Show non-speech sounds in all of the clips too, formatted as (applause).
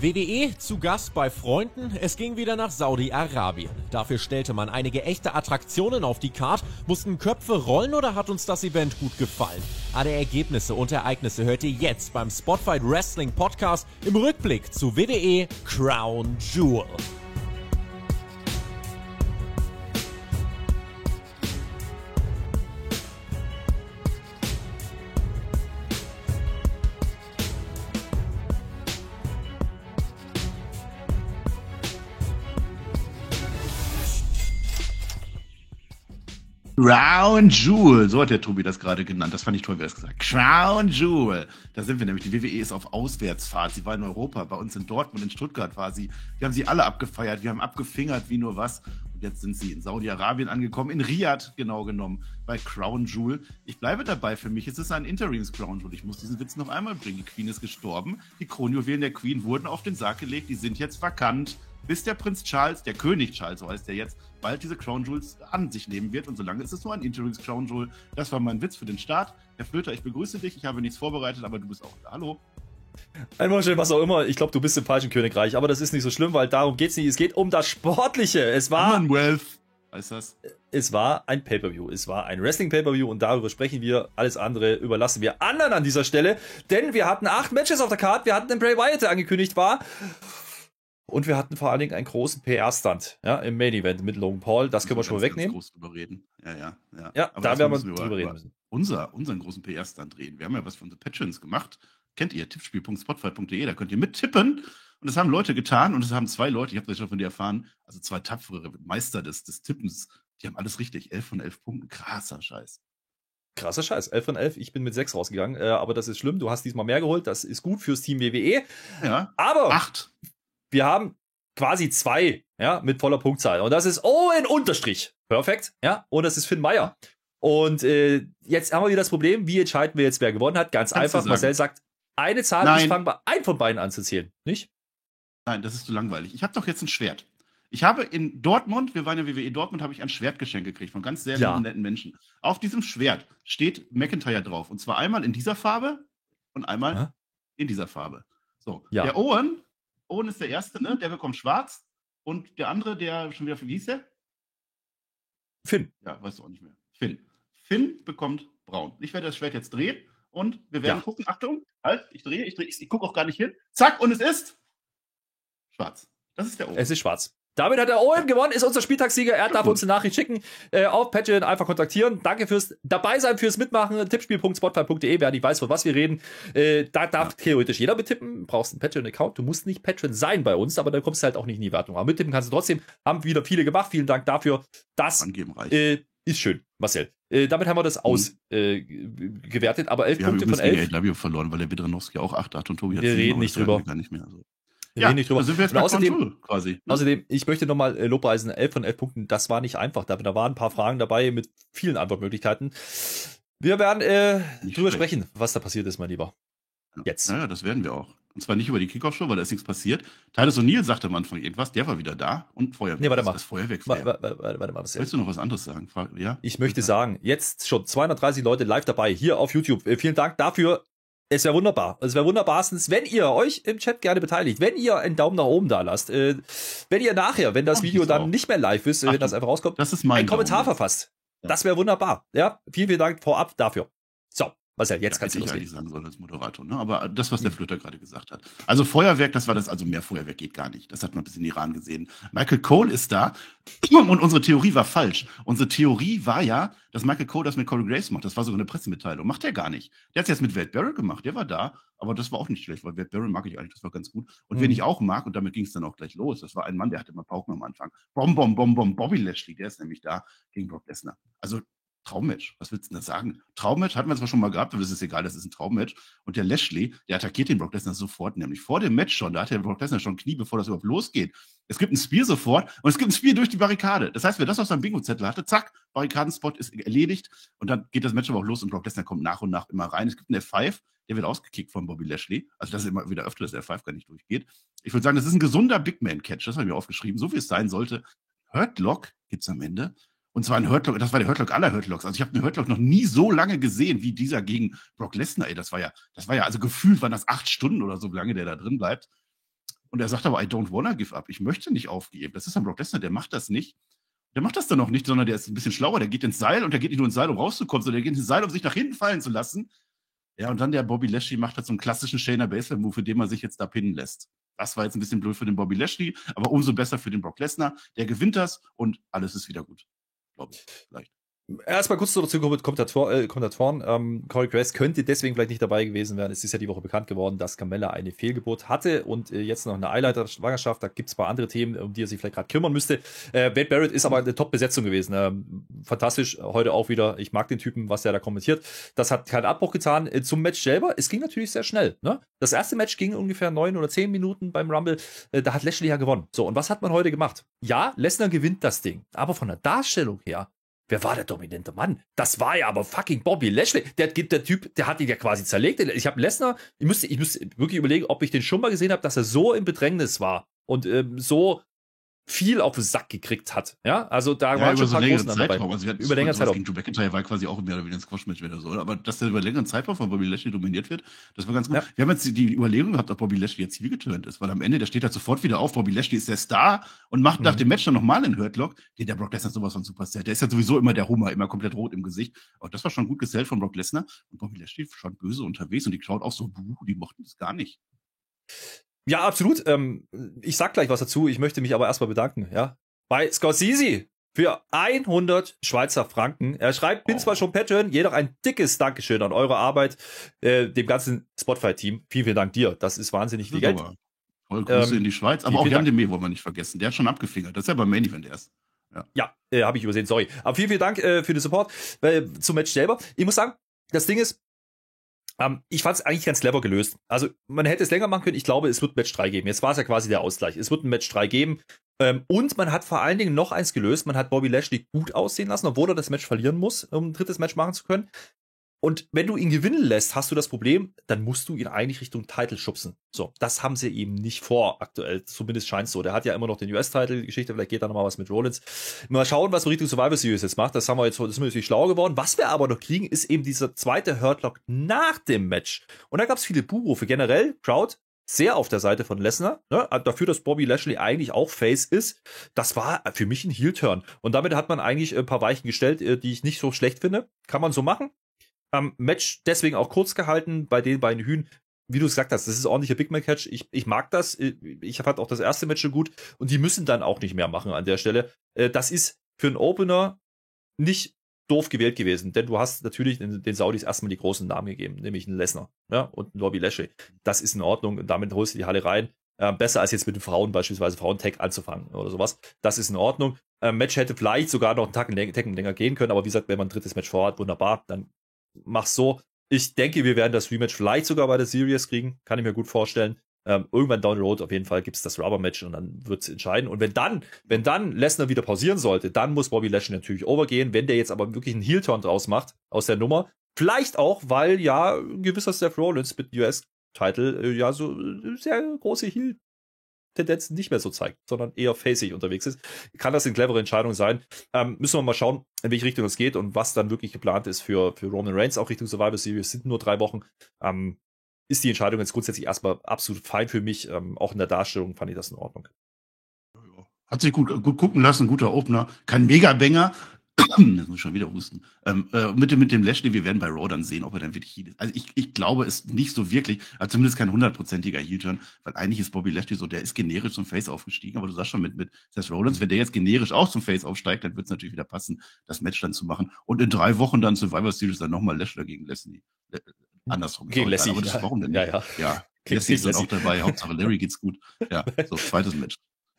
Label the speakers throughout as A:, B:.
A: WDE zu Gast bei Freunden. Es ging wieder nach Saudi-Arabien. Dafür stellte man einige echte Attraktionen auf die Karte. Mussten Köpfe rollen oder hat uns das Event gut gefallen? Alle Ergebnisse und Ereignisse hört ihr jetzt beim Spotfight Wrestling Podcast im Rückblick zu WDE Crown Jewel.
B: Crown Jewel, so hat der Tobi das gerade genannt. Das fand ich toll, wie er es gesagt Crown Jewel. Da sind wir nämlich. Die WWE ist auf Auswärtsfahrt. Sie war in Europa, bei uns in Dortmund, in Stuttgart war sie. Wir haben sie alle abgefeiert, wir haben abgefingert wie nur was. Und jetzt sind sie in Saudi-Arabien angekommen, in Riyadh genau genommen, bei Crown Jewel. Ich bleibe dabei, für mich ist es ein Interims Crown Jewel. Ich muss diesen Witz noch einmal bringen. Die Queen ist gestorben. Die Kronjuwelen der Queen wurden auf den Sarg gelegt. Die sind jetzt vakant bis der Prinz Charles, der König Charles, so heißt der jetzt, bald diese Crown Jewels an sich nehmen wird. Und solange ist es nur ein Interims Crown Jewel. Das war mein Witz für den Start. Herr Flöter, ich begrüße dich. Ich habe nichts vorbereitet, aber du bist auch da. Hallo.
C: Einmal schön, was auch immer. Ich glaube, du bist im falschen Königreich, aber das ist nicht so schlimm, weil darum geht es nicht. Es geht um das Sportliche. Es war.
B: Commonwealth. Heißt das?
C: Es war ein Pay-Per-View. Es war ein Wrestling-Pay-Per-View und darüber sprechen wir. Alles andere überlassen wir anderen an dieser Stelle. Denn wir hatten acht Matches auf der Karte. Wir hatten den Bray Wyatt, der angekündigt war. Und wir hatten vor allen Dingen einen großen PR-Stand ja, im Main Event mit Logan Paul. Das können wir schon mal wegnehmen.
B: Ganz groß drüber reden. Ja, ja, ja.
C: Ja,
B: Aber
C: da werden wir drüber
B: über-
C: reden müssen.
B: Unser, unseren großen PR-Stand reden. Wir haben ja was für unsere Patrons gemacht. Kennt ihr? Tippspiel.spotfight.de. Da könnt ihr mittippen. Und das haben Leute getan. Und das haben zwei Leute, ich habe das schon von dir erfahren, also zwei tapfere Meister des, des Tippens. Die haben alles richtig. Elf von elf Punkten. Krasser Scheiß.
C: Krasser Scheiß. 11 von 11. Ich bin mit 6 rausgegangen. Äh, aber das ist schlimm. Du hast diesmal mehr geholt. Das ist gut fürs Team WWE.
B: Ja.
C: Aber
B: Acht.
C: Wir haben quasi zwei, ja, mit voller Punktzahl. Und das ist Owen Unterstrich. Perfekt, ja. Und das ist Finn Meyer. Und äh, jetzt haben wir wieder das Problem, wie entscheiden wir jetzt, wer gewonnen hat? Ganz
B: Kannst
C: einfach. Marcel sagt, eine Zahl,
B: Nein.
C: ich fange bei einem von beiden an zu zählen. Nicht?
B: Nein, das ist zu langweilig. Ich habe doch jetzt ein Schwert. Ich habe in Dortmund, wir waren ja WWE Dortmund, habe ich ein Schwert geschenkt gekriegt von ganz sehr
C: Ja.
B: netten Menschen. Auf diesem Schwert steht McIntyre drauf. Und zwar einmal in dieser Farbe und einmal
C: Hä?
B: in dieser Farbe. So,
C: Ja.
B: der Owen, Owen ist der Erste, ne? der bekommt schwarz. Und der andere, der schon wieder, wie hieß der?
C: Finn.
B: Ja, weißt du auch nicht mehr. Finn. Finn bekommt braun. Ich werde das Schwert jetzt drehen und wir werden
C: Ja.
B: gucken. Achtung, halt, ich drehe, ich drehe, ich, ich gucke auch gar nicht hin. Zack, und es ist schwarz. Das ist der Owen.
C: Es ist schwarz. Damit hat der Owen gewonnen, ist unser Spieltagssieger. Er darf uns eine Nachricht schicken. Äh, auf Patreon einfach kontaktieren. Danke fürs dabei sein, fürs Mitmachen. Tippspiel.spotfight.de, wer nicht weiß, von was wir reden. Äh, da darf theoretisch jeder mittippen. Brauchst einen Patreon-Account. Du musst nicht Patreon sein bei uns, aber dann kommst du halt auch nicht in die Wertung. Aber mittippen kannst du trotzdem. Haben wieder viele gemacht. Vielen Dank dafür. Das äh, ist schön, Marcel. Äh, damit haben wir das ausgewertet. Äh, gewertet. aber elf
B: Wir haben
C: Punkte von
B: übrigens gegen
C: elf.
B: AEW verloren, weil der Widranowski auch 8 hat und Tobi hat
C: Wir reden nicht drüber.
B: wir Gar nicht mehr. Also.
C: Wir reden nicht drüber.
B: Sind wir jetzt
C: Und außerdem,
B: quasi. (laughs)
C: Außerdem, ich möchte nochmal äh, Lobpreisen, 11 von 11 Punkten, das war nicht einfach. Da, da waren ein paar Fragen dabei mit vielen Antwortmöglichkeiten. Wir werden äh, drüber sprechen, was da passiert ist, mein Lieber. Jetzt.
B: Naja, das werden wir auch. Und zwar nicht über die Kickoff-Show, weil da ist nichts passiert. Titus O'Neill sagte am Anfang irgendwas, der war wieder da und Feuerwerk.
C: Nee, warte mal.
B: Das Feuerwerk.
C: Warte, warte, warte, mal.
B: Willst du noch was anderes sagen? Ja?
C: Ich möchte sagen, jetzt schon 230 Leute live dabei, hier auf YouTube. Äh, vielen Dank dafür. Es wäre wunderbar. Es wäre wunderbarstens, wenn ihr euch im Chat gerne beteiligt, wenn ihr einen Daumen nach oben da lasst, äh, wenn ihr nachher, wenn das
B: Mach
C: Video dann
B: auch.
C: nicht mehr live ist, äh,
B: Ach,
C: wenn das einfach rauskommt,
B: Das ist mein
C: einen Kommentar
B: Daumen.
C: verfasst.
B: Ja.
C: Das wäre wunderbar. Ja, vielen, vielen Dank vorab dafür. So, Marcel, jetzt
B: Ja,
C: du
B: hätte ich eigentlich sagen sollen als Moderator. Ne? Aber das, was
C: Hm.
B: der Flöter gerade gesagt hat. Also Feuerwerk, das war das, also mehr Feuerwerk geht gar nicht. Das hat man bis in Iran gesehen. Michael Cole ist da (clears throat) und unsere Theorie war falsch. Unsere Theorie war ja, dass Michael Cole das mit Corey Graves macht. Das war sogar eine Pressemitteilung. Macht er gar nicht. Der hat es jetzt mit Wade Barrett gemacht. Der war da, aber das war auch nicht schlecht, weil Wade Barrett mag ich eigentlich, das war ganz gut. Und
C: Mhm.
B: wen ich auch mag, und damit ging es dann auch gleich los, das war ein Mann, der hatte mal Pauken am Anfang. Bom, bom, bom, bom, Bobby Lashley, der ist nämlich da gegen Brock Lesnar. Also Traummatch. Was willst du denn da sagen? Traummatch hatten wir zwar schon mal gehabt, aber es ist egal, das ist ein Traummatch. Und der Lashley, der attackiert den Brock Lesnar sofort, nämlich vor dem Match schon. Da hat der Brock Lesnar schon Knie, bevor das überhaupt losgeht. Es gibt ein Spear sofort und es gibt ein Spear durch die Barrikade. Das heißt, wer das auf seinem Bingo-Zettel hatte, zack, Barrikadenspot ist erledigt und dann geht das Match aber auch los und Brock Lesnar kommt nach und nach immer rein. Es gibt einen F5, der wird ausgekickt von Bobby Lashley. Also das ist immer wieder öfter, dass der F5 gar nicht durchgeht. Ich würde sagen, das ist ein gesunder Big Man-Catch. Das habe ich mir aufgeschrieben, so wie es sein sollte. Hurtlock gibt's am Ende. Und zwar ein Hurtlock, das war der Hurtlock aller Hurtlocks. Also ich habe einen Hurtlock noch nie so lange gesehen wie dieser gegen Brock Lesnar. Ey, das war ja, das war ja, also gefühlt waren das acht Stunden oder so, lange der da drin bleibt. Und er sagt aber, I don't wanna give up. Ich möchte nicht aufgeben. Das ist ein Brock Lesnar, der macht das nicht. Der macht das dann auch nicht, sondern der ist ein bisschen schlauer. Der geht ins Seil und der geht nicht nur ins Seil, um rauszukommen, sondern der geht ins Seil, um sich nach hinten fallen zu lassen. Ja, und dann der Bobby Lashley macht halt so einen klassischen Shayna Baszler-Move, für den man sich jetzt da pinnen lässt. Das war jetzt ein bisschen blöd für den Bobby Lashley, aber umso besser für den Brock Lesnar. Der gewinnt das und alles ist wieder gut. Glaube ich, vielleicht.
C: Erstmal kurz zu den Kommentator, äh, Kommentatoren. Ähm, Corey Grace könnte deswegen vielleicht nicht dabei gewesen werden. Es ist ja die Woche bekannt geworden, dass Carmella eine Fehlgeburt hatte und äh, jetzt noch eine Eileiter-Schwangerschaft. Da gibt es ein paar andere Themen, um die er sich vielleicht gerade kümmern müsste. Äh, Wade Barrett ist aber eine Top-Besetzung gewesen. Ähm, fantastisch, heute auch wieder. Ich mag den Typen, was der da kommentiert. Das hat keinen Abbruch getan. Äh, zum Match selber, es ging natürlich sehr schnell. Ne? Das erste Match ging ungefähr neun oder zehn Minuten beim Rumble. Äh, da hat Lashley ja gewonnen. So, und was hat man heute gemacht? Ja, Lesnar gewinnt das Ding. Aber von der Darstellung her Wer war der dominante Mann? Das war ja aber fucking Bobby Lashley. Der, der Typ, der hat ihn ja quasi zerlegt. Ich habe Lesnar, ich müsste, ich müsste wirklich überlegen, ob ich den schon mal gesehen habe, dass er so im Bedrängnis war und ähm, so viel auf den Sack gekriegt hat. Ja, also da ja,
B: waren schon ein paar so Zeitraum.
C: dabei.
B: Also über längere Zeitraum. Gegen Drew McIntyre war quasi auch mehr oder weniger ein Squash-Match oder so. Aber dass der über längeren Zeitraum von Bobby Lashley dominiert wird, das war ganz gut. Ja. Wir haben jetzt die Überlegung gehabt, ob Bobby Lashley jetzt hier geturnt ist, weil am Ende, der steht halt sofort wieder auf. Bobby Lashley ist der Star und macht mhm. nach dem Match dann nochmal einen Hurtlock. Den der Brock Lesnar sowas von Superstar. Der ist ja sowieso immer der Hummer, immer komplett rot im Gesicht. Aber das war schon gut gesellt von Brock Lesnar. Und Bobby Lashley schon böse unterwegs und die Crowd auch so, buh, die mochten das gar nicht.
C: Ja, absolut. Ähm, ich sag gleich was dazu. Ich möchte mich aber erstmal bedanken. Ja, bei Scorsese für 100 Schweizer Franken. Er schreibt, bin zwar schon Patreon, jedoch ein dickes Dankeschön an eure Arbeit, äh, dem ganzen Spotify-Team. Vielen, vielen Dank dir. Das ist wahnsinnig viel Geld.
B: Voll Grüße ähm, in die Schweiz. Aber auch Jan Demé wollen wir nicht vergessen. Der hat schon abgefingert. Das ist ja beim Main Event erst.
C: Ja, ja äh, habe ich übersehen, sorry. Aber vielen, vielen Dank äh, für den Support äh, zum Match selber. Ich muss sagen, das Ding ist, ähm, ich fand es eigentlich ganz clever gelöst. Also man hätte es länger machen können. Ich glaube, es wird Match 3 geben. Jetzt war es ja quasi der Ausgleich. Es wird ein Match 3 geben. Ähm, und man hat vor allen Dingen noch eins gelöst. Man hat Bobby Lashley gut aussehen lassen, obwohl er das Match verlieren muss, um ein drittes Match machen zu können. Und wenn du ihn gewinnen lässt, hast du das Problem, dann musst du ihn eigentlich Richtung Title schubsen. So, das haben sie eben nicht vor aktuell. Zumindest scheint so. Der hat ja immer noch den US-Title-Geschichte. Vielleicht geht da nochmal was mit Rollins. Mal schauen, was Richtung Survivor Series jetzt macht. Das haben wir jetzt, das sind wir natürlich schlau geworden. Was wir aber noch kriegen, ist eben dieser zweite Hurtlock nach dem Match. Und da gab es viele Buhrufe. Generell, Crowd, sehr auf der Seite von Lesnar, ne? dafür, dass Bobby Lashley eigentlich auch Face ist. Das war für mich ein Heel-Turn. Und damit hat man eigentlich ein paar Weichen gestellt, äh, die ich nicht so schlecht finde. Kann man so machen. Ähm, Match deswegen auch kurz gehalten bei den beiden Hühn. Wie du gesagt hast, das ist ordentlicher Big Man Catch. Ich, ich mag das. Ich fand auch das erste Match schon gut. Und die müssen dann auch nicht mehr machen an der Stelle. Äh, das ist für einen Opener nicht doof gewählt gewesen, denn du hast natürlich den, den Saudis erstmal die großen Namen gegeben, nämlich einen Lesnar ja, und einen Bobby Lashley. Das ist in Ordnung und damit holst du die Halle rein. Äh, besser als jetzt mit den Frauen beispielsweise Frauentag anzufangen oder sowas. Das ist in Ordnung. Äh, Match hätte vielleicht sogar noch einen Tag länger gehen können, aber wie gesagt, wenn man ein drittes Match vorhat, wunderbar, dann mach's so. Ich denke, wir werden das Rematch vielleicht sogar bei der Series kriegen. Kann ich mir gut vorstellen. Ähm, irgendwann down the road auf jeden Fall gibt es das Rubber-Match und dann wird es entscheiden. Und wenn dann, wenn dann Lesnar wieder pausieren sollte, dann muss Bobby Lashley natürlich overgehen. Wenn der jetzt aber wirklich einen Heel-Turn draus macht aus der Nummer, vielleicht auch, weil ja ein gewisser Seth Rollins mit US-Title äh, ja so äh, sehr große Heel Tendenzen nicht mehr so zeigt, sondern eher facig unterwegs ist. Kann das eine clevere Entscheidung sein? Ähm, müssen wir mal schauen, in welche Richtung es geht und was dann wirklich geplant ist für, für Roman Reigns, auch Richtung Survivor Series. sind nur drei Wochen. Ähm, ist die Entscheidung jetzt grundsätzlich erstmal absolut fein für mich. Ähm, auch in der Darstellung fand ich das in Ordnung.
B: Hat sich gut, gut gucken lassen, guter Opener. Kein Mega-Banger, das muss ich schon wieder husten. Ähm, äh, mit, dem, mit dem Lashley, wir werden bei Raw dann sehen, ob er dann wirklich Heal ist. Also ich, ich glaube es nicht so wirklich, also zumindest kein hundertprozentiger Heel-Turn, weil eigentlich ist Bobby Lashley so, der ist generisch zum Face aufgestiegen, aber du sagst schon mit, mit Seth Rollins, wenn der jetzt generisch auch zum Face aufsteigt, dann wird es natürlich wieder passen, das Match dann zu machen. Und in drei Wochen dann Survivor Series dann nochmal Lashley gegen Leslie. Äh, andersrum.
C: Gegen Leslie.
B: Aber das, warum denn? Ja, ja. Ja, (laughs) Leslie ist dann auch dabei, Hauptsache Larry geht's gut. Ja, so, zweites Match.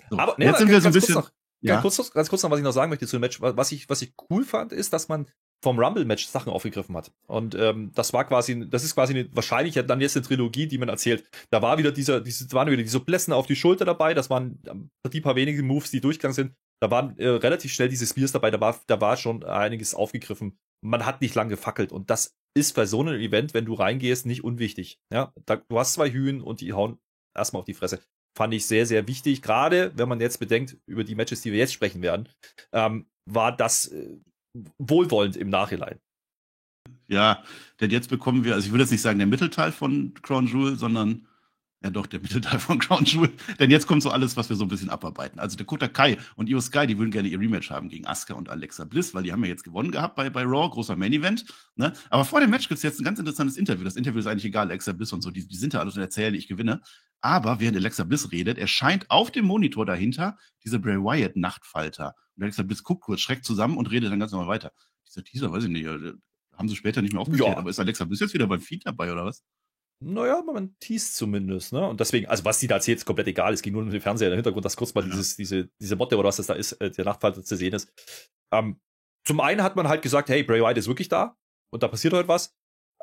B: So,
C: aber nee, jetzt sind wir so ein bisschen... Noch, ja. Ganz, kurz, ganz kurz noch, was ich noch sagen möchte zu dem Match. Was ich, was ich cool fand, ist, dass man vom Rumble-Match Sachen aufgegriffen hat. Und ähm, das war quasi, das ist quasi eine, wahrscheinlich dann jetzt eine Trilogie, die man erzählt. Da war wieder dieser, diese, waren wieder diese Blässen auf die Schulter dabei, das waren ähm, die paar wenigen Moves, die durchgegangen sind. Da waren äh, relativ schnell diese Spears dabei, da war, da war schon einiges aufgegriffen. Man hat nicht lang gefackelt und das ist bei so einem Event, wenn du reingehst, nicht unwichtig. Ja, da, du hast zwei Hühen und die hauen erstmal auf die Fresse fand ich sehr, sehr wichtig. Gerade wenn man jetzt bedenkt, über die Matches, die wir jetzt sprechen werden, ähm, war das äh, wohlwollend im Nachhinein.
B: Ja, denn jetzt bekommen wir, also ich würde jetzt nicht sagen der Mittelteil von Crown Jewel, sondern Ja, doch, der Mittelteil von Crown Jewel. Denn jetzt kommt so alles, was wir so ein bisschen abarbeiten. Also Dakota Kai und Io Sky, die würden gerne ihr Rematch haben gegen Asuka und Alexa Bliss, weil die haben ja jetzt gewonnen gehabt bei, bei Raw, großer Main Event. Ne? Aber vor dem Match gibt es jetzt ein ganz interessantes Interview. Das Interview ist eigentlich egal, Alexa Bliss und so, die, die sind da alles und erzählen, ich gewinne. Aber während Alexa Bliss redet, erscheint auf dem Monitor dahinter diese Bray Wyatt Nachtfalter. Und Alexa Bliss guckt kurz, schreckt zusammen und redet dann ganz normal weiter. Dieser Teaser, weiß ich nicht, äh, haben sie später nicht mehr aufgeklärt. Ja. Aber ist Alexa Bliss jetzt wieder beim Feed dabei oder was?
C: Naja, man teast zumindest, ne? Und deswegen, also was die da erzählt, ist komplett egal. Es ging nur um den Fernseher im Hintergrund, dass kurz mal ja. dieses, diese, diese Motte oder was das da ist, äh, der Nachtfalter zu sehen ist. Ähm, zum einen hat man halt gesagt, hey, Bray Wyatt ist wirklich da und da passiert heute was.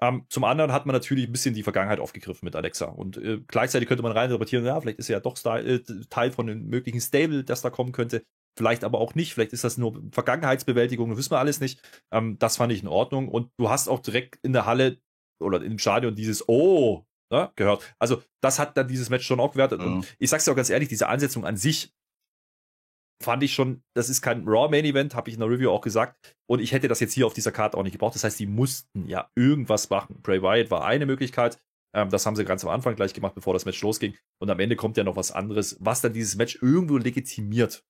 C: Ähm, zum anderen hat man natürlich ein bisschen die Vergangenheit aufgegriffen mit Alexa. Und äh, gleichzeitig könnte man reininterpretieren, ja, vielleicht ist er ja doch Style, äh, Teil von einem möglichen Stable, das da kommen könnte. Vielleicht aber auch nicht. Vielleicht ist das nur Vergangenheitsbewältigung, das wissen wir alles nicht. Ähm, das fand ich in Ordnung. Und du hast auch direkt in der Halle oder im Stadion dieses Oh ne, gehört. Also, das hat dann dieses Match schon auch gewertet. Ja. Und ich sag's dir auch ganz ehrlich, diese Ansetzung an sich fand ich schon, das ist kein Raw Main Event, habe ich in der Review auch gesagt. Und ich hätte das jetzt hier auf dieser Karte auch nicht gebraucht. Das heißt, die mussten ja irgendwas machen. Bray Wyatt war eine Möglichkeit. Ähm, das haben sie ganz am Anfang gleich gemacht, bevor das Match losging. Und am Ende kommt ja noch was anderes, was dann dieses Match irgendwo legitimiert.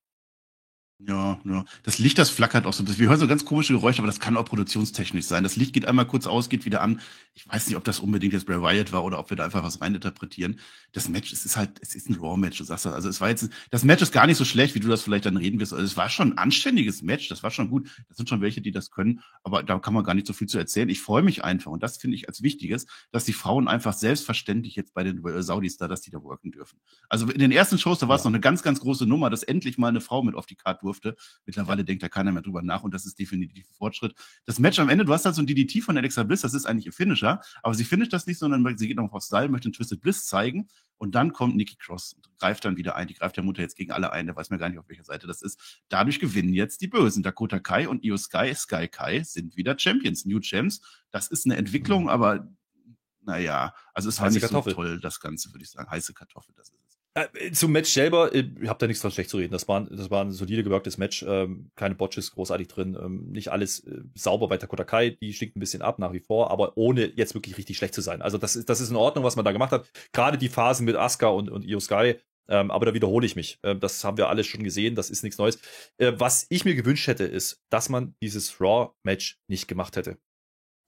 B: Ja, ja. Das Licht, das flackert auch so ein bisschen. Wir hören so ganz komische Geräusche, aber das kann auch produktionstechnisch sein. Das Licht geht einmal kurz aus, geht wieder an. Ich weiß nicht, ob das unbedingt jetzt Bray Wyatt war oder ob wir da einfach was reininterpretieren. Das Match, es ist halt, es ist ein Raw-Match, du sagst das. Also es war jetzt, das Match ist gar nicht so schlecht, wie du das vielleicht dann reden wirst. Also es war schon ein anständiges Match, das war schon gut. Das sind schon welche, die das können, aber da kann man gar nicht so viel zu erzählen. Ich freue mich einfach und das finde ich als Wichtiges, dass die Frauen einfach selbstverständlich jetzt bei den Saudis da, dass die da worken dürfen. Also in den ersten Shows, da war es ja. noch eine ganz, ganz große Nummer, dass endlich mal eine Frau mit auf die Karte durfte. Mittlerweile denkt da keiner mehr drüber nach und das ist definitiv ein Fortschritt. Das Match am Ende, du hast halt so ein DDT von Alexa Bliss, das ist eigentlich ihr Finisher, aber sie finisht das nicht, sondern sie geht noch auf Style, möchte einen Twisted Bliss zeigen und dann kommt Nikki Cross und greift dann wieder ein. Die greift der Mutter jetzt gegen alle ein. Der weiß mir gar nicht, auf welcher Seite das ist. Dadurch gewinnen jetzt die Bösen. Dakota Kai und Io Sky, Sky Kai sind wieder Champions, New Champs. Das ist eine Entwicklung, mhm. aber naja, also es war nicht Kartoffel. so toll, das Ganze, würde ich sagen. Heiße Kartoffel, das ist
C: zum Match selber, äh, ich habe da nichts von schlecht zu reden. Das war, das war ein solide gewirktes Match, ähm, keine Botches großartig drin, ähm, nicht alles äh, sauber bei Dakota Kai, die stinkt ein bisschen ab nach wie vor, aber ohne jetzt wirklich richtig schlecht zu sein. Also das ist, das ist in Ordnung, was man da gemacht hat. Gerade die Phasen mit Asuka und, und Io Sky, ähm, aber da wiederhole ich mich. Ähm, das haben wir alles schon gesehen, das ist nichts Neues. Äh, was ich mir gewünscht hätte, ist, dass man dieses Raw-Match nicht gemacht hätte.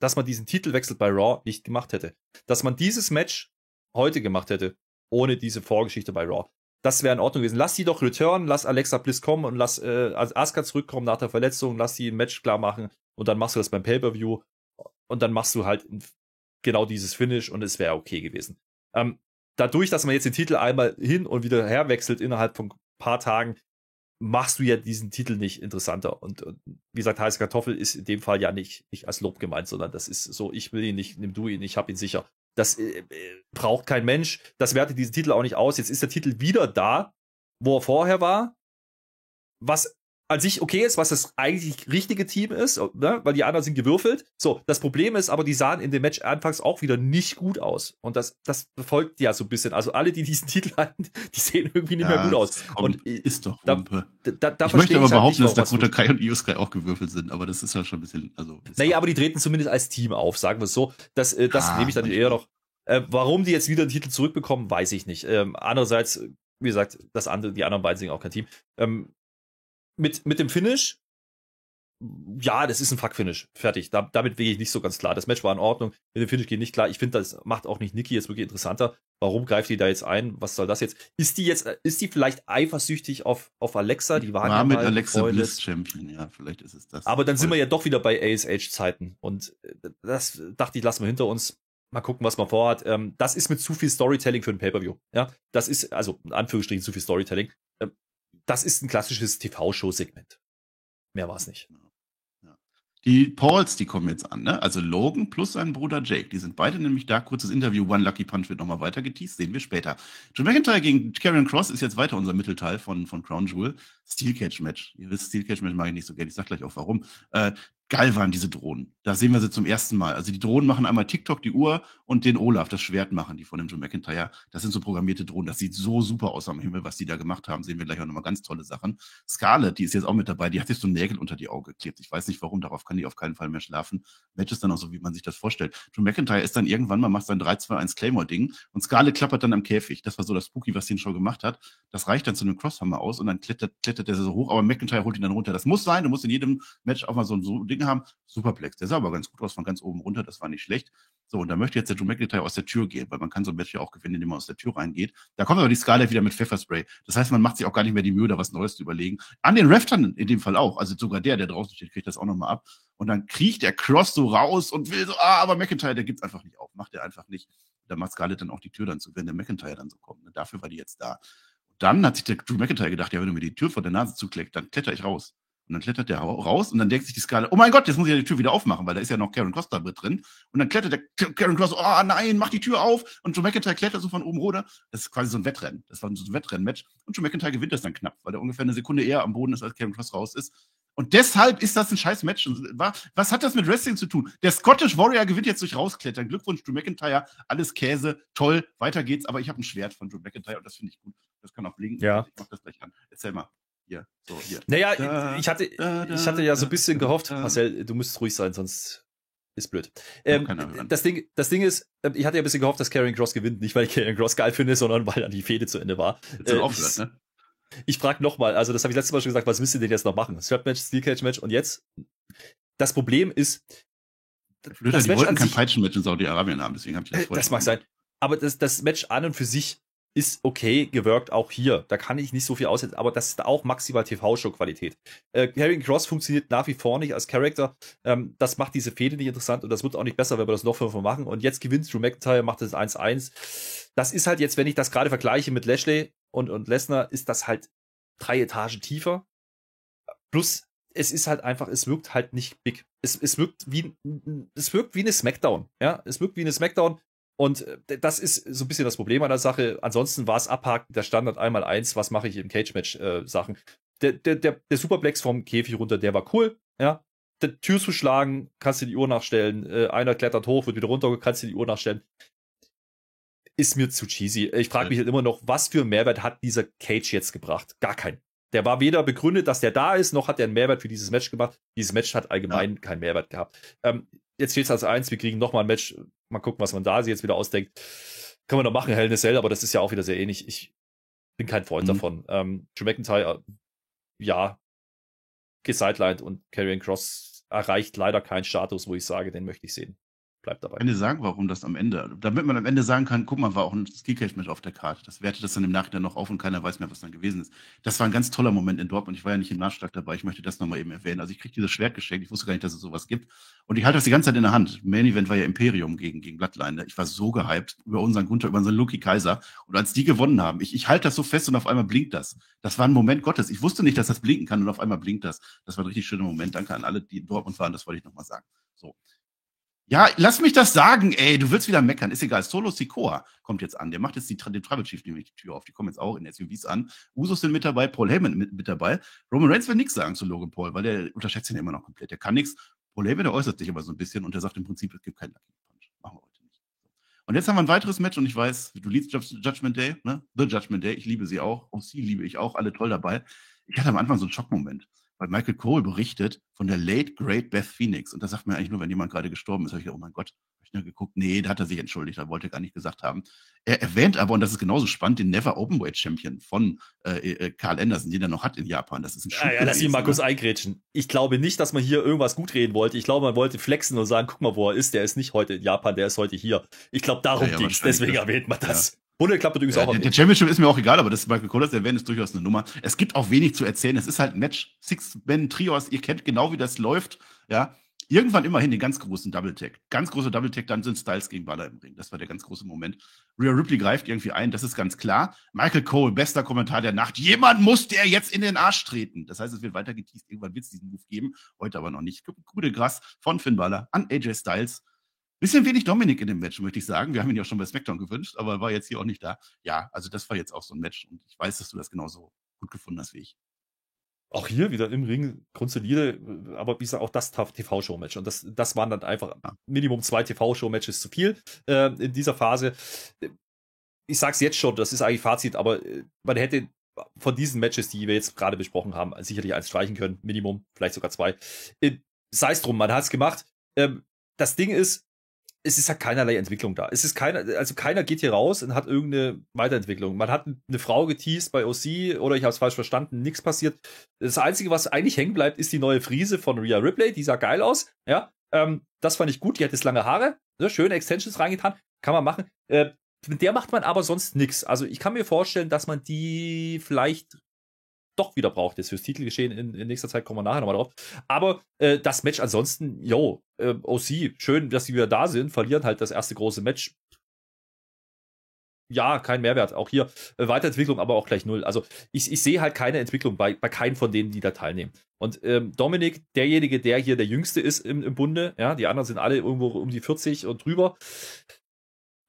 C: Dass man diesen Titelwechsel bei Raw nicht gemacht hätte. Dass man dieses Match heute gemacht hätte ohne diese Vorgeschichte bei Raw. Das wäre in Ordnung gewesen. Lass sie doch return, lass Alexa Bliss kommen und lass äh, Asuka zurückkommen nach der Verletzung, lass sie ein Match klar machen und dann machst du das beim Pay-Per-View und dann machst du halt genau dieses Finish und es wäre okay gewesen. Ähm, dadurch, dass man jetzt den Titel einmal hin und wieder herwechselt innerhalb von paar Tagen, machst du ja diesen Titel nicht interessanter. Und, und, wie gesagt, heiße Kartoffel ist in dem Fall ja nicht, nicht als Lob gemeint, sondern das ist so, ich will ihn nicht, nimm du ihn, ich hab ihn sicher. Das äh, äh, braucht kein Mensch. Das wertet diesen Titel auch nicht aus. Jetzt ist der Titel wieder da, wo er vorher war. Was an sich okay ist, was das eigentlich richtige Team ist, ne? weil die anderen sind gewürfelt. So, das Problem ist aber, die sahen in dem Match anfangs auch wieder nicht gut aus. Und das, das folgt ja so ein bisschen. Also alle, die diesen (laughs) Titel hatten, die sehen irgendwie nicht ja, mehr gut aus.
B: Und ist doch Wumpe. Da, da, da ich möchte aber halt behaupten, dass Dakota Kai und Io Sky auch gewürfelt sind, aber das ist ja schon ein bisschen, also.
C: Naja, aber die treten zumindest als Team auf, sagen wir es so. Das, äh, das ah, nehme ich dann eher noch. Äh, warum die jetzt wieder den Titel zurückbekommen, weiß ich nicht. Ähm, andererseits, wie gesagt, das andere, die anderen beiden sind auch kein Team. Ähm, mit, mit dem Finish, ja, das ist ein Fuck-Finish. Fertig. Da, damit gehe ich nicht so ganz klar. Das Match war in Ordnung. Mit dem Finish geht nicht klar. Ich finde, das macht auch nicht Nikki jetzt wirklich interessanter. Warum greift die da jetzt ein? Was soll das jetzt? Ist die jetzt, ist die vielleicht eifersüchtig auf, auf Alexa? Die waren
B: war ja mit Alexa. Bliss Champion, ja, vielleicht ist es das.
C: Aber dann sind wir ja doch wieder bei ASH-Zeiten. Und äh, das dachte ich, lassen wir hinter uns. Mal gucken, was man vorhat. Ähm, das ist mit zu viel Storytelling für ein Pay-Per-View. Ja, das ist, also in Anführungsstrichen zu viel Storytelling das ist ein klassisches TV-Show-Segment. Mehr war es nicht.
B: Die Pauls, die kommen jetzt an, ne? Also Logan plus sein Bruder Jake. Die sind beide nämlich da. Kurzes Interview. One Lucky Punch wird nochmal weiter geteased. Sehen wir später. John McIntyre gegen Karrion Cross ist jetzt weiter unser Mittelteil von, von Crown Jewel. Steel Cage Match. Ihr wisst, Steel Cage Match mag ich nicht so gerne. Ich sag gleich auch warum. Äh, geil waren diese Drohnen. Da sehen wir sie zum ersten Mal. Also die Drohnen machen einmal TikTok, die Uhr und den Olaf, das Schwert machen die von dem Joe McIntyre. Das sind so programmierte Drohnen. Das sieht so super aus am Himmel, was die da gemacht haben. Sehen wir gleich auch nochmal ganz tolle Sachen. Scarlett, die ist jetzt auch mit dabei, die hat sich so Nägel unter die Augen geklebt. Ich weiß nicht warum, darauf kann die auf keinen Fall mehr schlafen. Match ist dann auch so, wie man sich das vorstellt. Joe McIntyre ist dann irgendwann mal, macht sein 3-2-1 Claymore-Ding und Scarlett klappert dann am Käfig. Das war so das Spooky, was ihn schon gemacht hat. Das reicht dann zu einem Crosshammer aus und dann klettert, klettert er so hoch, aber McIntyre holt ihn dann runter. Das muss sein, du musst in jedem Match auch mal so ein Ding haben. Superplex. Der sah aber ganz gut aus von ganz oben runter, das war nicht schlecht. So, und da möchte jetzt der Drew McIntyre aus der Tür gehen, weil man kann so ein Match ja auch gewinnen, indem man aus der Tür reingeht. Da kommt aber die Skala wieder mit Pfefferspray. Das heißt, man macht sich auch gar nicht mehr die Mühe, da was Neues zu überlegen. An den dann in dem Fall auch. Also sogar der, der draußen steht, kriegt das auch nochmal ab. Und dann kriecht der Cross so raus und will so, ah, aber McIntyre, der gibt's einfach nicht auf. Macht er einfach nicht. Da macht Scarlett dann auch die Tür dann zu, wenn der McIntyre dann so kommt. Und dafür war die jetzt da. Und dann hat sich der Drew McIntyre gedacht, ja, wenn du mir die Tür vor der Nase zukleckst, dann kletter ich raus. Und dann klettert der raus und dann denkt sich die Skala, oh mein Gott, jetzt muss ich ja die Tür wieder aufmachen, weil da ist ja noch Karen Cross da drin. Und dann klettert der Karen Cross, oh nein, mach die Tür auf. Und Joe McIntyre klettert so von oben runter. Das ist quasi so ein Wettrennen. Das war so ein Wettrennen-Match. Und Joe McIntyre gewinnt das dann knapp, weil er ungefähr eine Sekunde eher am Boden ist, als Karen Cross raus ist. Und deshalb ist das ein scheiß Match. Was hat das mit Wrestling zu tun? Der Scottish Warrior gewinnt jetzt durch Rausklettern. Glückwunsch, Drew McIntyre. Alles Käse. Toll. Weiter geht's. Aber ich habe ein Schwert von Drew McIntyre und das finde ich gut. Das kann auch blinken.
C: Ja.
B: Ich mach das gleich an. Erzähl mal. Hier, so, hier.
C: Naja, da, ich, hatte, da, ich hatte ja so ein bisschen gehofft, Marcel, du musst ruhig sein, sonst ist blöd. Ähm, das, Ding, das Ding ist, ähm, ich hatte ja ein bisschen gehofft, dass Karrion Cross gewinnt. Nicht, weil ich Karrion Cross geil finde, sondern weil dann die Fehde zu Ende war. Äh, aufhört, ne? Ich frage nochmal, also das habe ich letztes Mal schon gesagt, was müsst ihr denn jetzt noch machen? Strap-Match, Steel-Cage-Match und jetzt? Das Problem ist,
B: Blöder, das die Match wollten kein Peitschen-Match in Saudi-Arabien haben, deswegen habe ich das
C: äh, Das mag sein. Aber das, das Match an und für sich ist okay gewirkt, auch hier. Da kann ich nicht so viel aussetzen, aber das ist auch maximal TV-Show-Qualität. Äh, Harry Cross funktioniert nach wie vor nicht als Charakter. Ähm, das macht diese Fehde nicht interessant und das wird auch nicht besser, wenn wir das noch fünfmal machen. Und jetzt gewinnt Drew McIntyre, macht das 1-1. Das ist halt jetzt, wenn ich das gerade vergleiche mit Lashley und, und Lesnar, ist das halt drei Etagen tiefer. Plus, es ist halt einfach, es wirkt halt nicht big. Es, es wirkt wie, es wirkt wie eine Smackdown. Ja, es wirkt wie eine Smackdown. Und äh, das ist so ein bisschen das Problem an der Sache. Ansonsten war es abhaken, der Standard einmal eins, was mache ich im Cage-Match-Sachen. Äh, der, der, der, der Superplex vom Käfig runter, der war cool, ja. Der Tür zu schlagen, kannst du die Uhr nachstellen. Äh, einer klettert hoch, wird wieder runter, kannst du die Uhr nachstellen. Ist mir zu cheesy. Ich frage mich halt immer noch, was für einen Mehrwert hat dieser Cage jetzt gebracht? Gar keinen. Der war weder begründet, dass der da ist, noch hat er einen Mehrwert für dieses Match gemacht. Dieses Match hat allgemein ja. keinen Mehrwert gehabt. Ähm, jetzt steht es als eins, wir kriegen nochmal ein Match. Mal gucken, was man da sich jetzt wieder ausdenkt. Kann man noch machen, Hell in a Cell, aber das ist ja auch wieder sehr ähnlich. Ich bin kein Freund mhm. davon. Ähm, Drew McIntyre, ja, gesidelined und Karrion Cross erreicht leider keinen Status, wo ich sage, den möchte ich sehen bleibt dabei.
B: Kann dir sagen, warum das am Ende, damit man am Ende sagen kann, guck mal, war auch ein Skillcage-Match auf der Karte. Das wertet das dann im Nachhinein noch auf und keiner weiß mehr, was dann gewesen ist. Das war ein ganz toller Moment in Dortmund. Ich war ja nicht im Nachschlag dabei. Ich möchte das nochmal eben erwähnen. Also ich kriege dieses Schwert geschenkt. Ich wusste gar nicht, dass es sowas gibt. Und ich halte das die ganze Zeit in der Hand. Main Event war ja Imperium gegen, gegen Bloodline. Ich war so gehypt über unseren Gunther, über unseren Lucky Kaiser. Und als die gewonnen haben, ich, ich halte das so fest und auf einmal blinkt das. Das war ein Moment Gottes. Ich wusste nicht, dass das blinken kann und auf einmal blinkt das. Das war ein richtig schöner Moment. Danke an alle, die in Dortmund waren. Das wollte ich nochmal sagen. So. Ja, lass mich das sagen, ey. Du willst wieder meckern. Ist egal. Solo Sikoa kommt jetzt an. Der macht jetzt die, den Tribal Chief nämlich die Tür auf. Die kommen jetzt auch in SUVs an. Usos sind mit dabei, Paul Heyman mit, mit dabei. Roman Reigns will nichts sagen zu Logan Paul, weil der unterschätzt ihn immer noch komplett. Der kann nichts. Paul Heyman, der äußert sich aber so ein bisschen und der sagt im Prinzip, es gibt keinen Lucky Punch. Machen wir heute nicht. Und jetzt haben wir ein weiteres Match und ich weiß, du liebst Judgment Day, ne? The Judgment Day. Ich liebe sie auch. Auch sie liebe ich auch. Alle toll dabei. Ich hatte am Anfang so einen Schockmoment weil Michael Cole berichtet von der late great Beth Phoenix. Und das sagt man eigentlich nur, wenn jemand gerade gestorben ist. Habe ich gedacht, oh mein Gott, habe ich nur geguckt. Nee, da hat er sich entschuldigt, da wollte er gar nicht gesagt haben. Er erwähnt aber, und das ist genauso spannend, den Never Openweight Champion von äh, äh, Carl Anderson, den er noch hat in Japan. Das ist ein
C: Ja, ja lass ihn Markus ne? eingrätschen. Ich glaube nicht, dass man hier irgendwas gut reden wollte. Ich glaube, man wollte flexen und sagen, guck mal, wo er ist. Der ist nicht heute in Japan, der ist heute hier. Ich glaube, darum ja, ja, ging es. Deswegen erwähnt man das. Ja. Bunde klappt übrigens
B: ja,
C: auch.
B: Der, der Championship ist mir auch egal, aber das Michael Collins erwähnt ist durchaus eine Nummer. Es gibt auch wenig zu erzählen. Es ist halt ein Match, Six-Men-Trios. Ihr kennt genau, wie das läuft. Ja, irgendwann immerhin den ganz großen Double-Tag. Ganz großer Double-Tag, dann sind Styles gegen Baller im Ring. Das war der ganz große Moment. Rhea Ripley greift irgendwie ein, das ist ganz klar. Michael Cole, bester Kommentar der Nacht. Jemand muss der jetzt in den Arsch treten. Das heißt, es wird weiter geteased. Irgendwann wird es diesen Move geben. Heute aber noch nicht. Gute Gras von Finn Balor an AJ Styles. Bisschen wenig Dominik in dem Match, möchte ich sagen. Wir haben ihn ja schon bei SmackDown gewünscht, aber er war jetzt hier auch nicht da. Ja, also das war jetzt auch so ein Match und ich weiß, dass du das genauso gut gefunden hast wie ich.
C: auch hier wieder im Ring grundsolide, aber wie gesagt, auch das TV-Show-Match. Und das, das waren dann einfach Minimum zwei TV-Show-Matches zu viel äh, in dieser Phase. Ich sag's jetzt schon, das ist eigentlich Fazit, aber äh, man hätte von diesen Matches, die wir jetzt gerade besprochen haben, sicherlich eins streichen können, Minimum, vielleicht sogar zwei. Äh, Sei es drum, man hat's gemacht. Ähm, das Ding ist, es ist ja keinerlei Entwicklung da. Es ist keiner, also keiner geht hier raus und hat irgendeine Weiterentwicklung. Man hat eine Frau geteased bei OC oder ich habe es falsch verstanden, nichts passiert. Das Einzige, was eigentlich hängen bleibt, ist die neue Frise von Rhea Ripley. Die sah geil aus. Ja, ähm, das fand ich gut. Die hat jetzt lange Haare, ne, schöne Extensions reingetan, kann man machen. Äh, mit der macht man aber sonst nichts. Also ich kann mir vorstellen, dass man die vielleicht doch wieder braucht. Jetzt fürs Titelgeschehen in, in nächster Zeit kommen wir nachher nochmal drauf. Aber äh, das Match ansonsten, yo, äh, OC, schön, dass sie wieder da sind, verlieren halt das erste große Match. Ja, kein Mehrwert. Auch hier äh, Weiterentwicklung, aber auch gleich null. Also ich, ich sehe halt keine Entwicklung bei, bei keinem von denen, die da teilnehmen. Und ähm, Dominik, derjenige, der hier der Jüngste ist im, im Bunde, ja, die anderen sind alle irgendwo um die 40 und drüber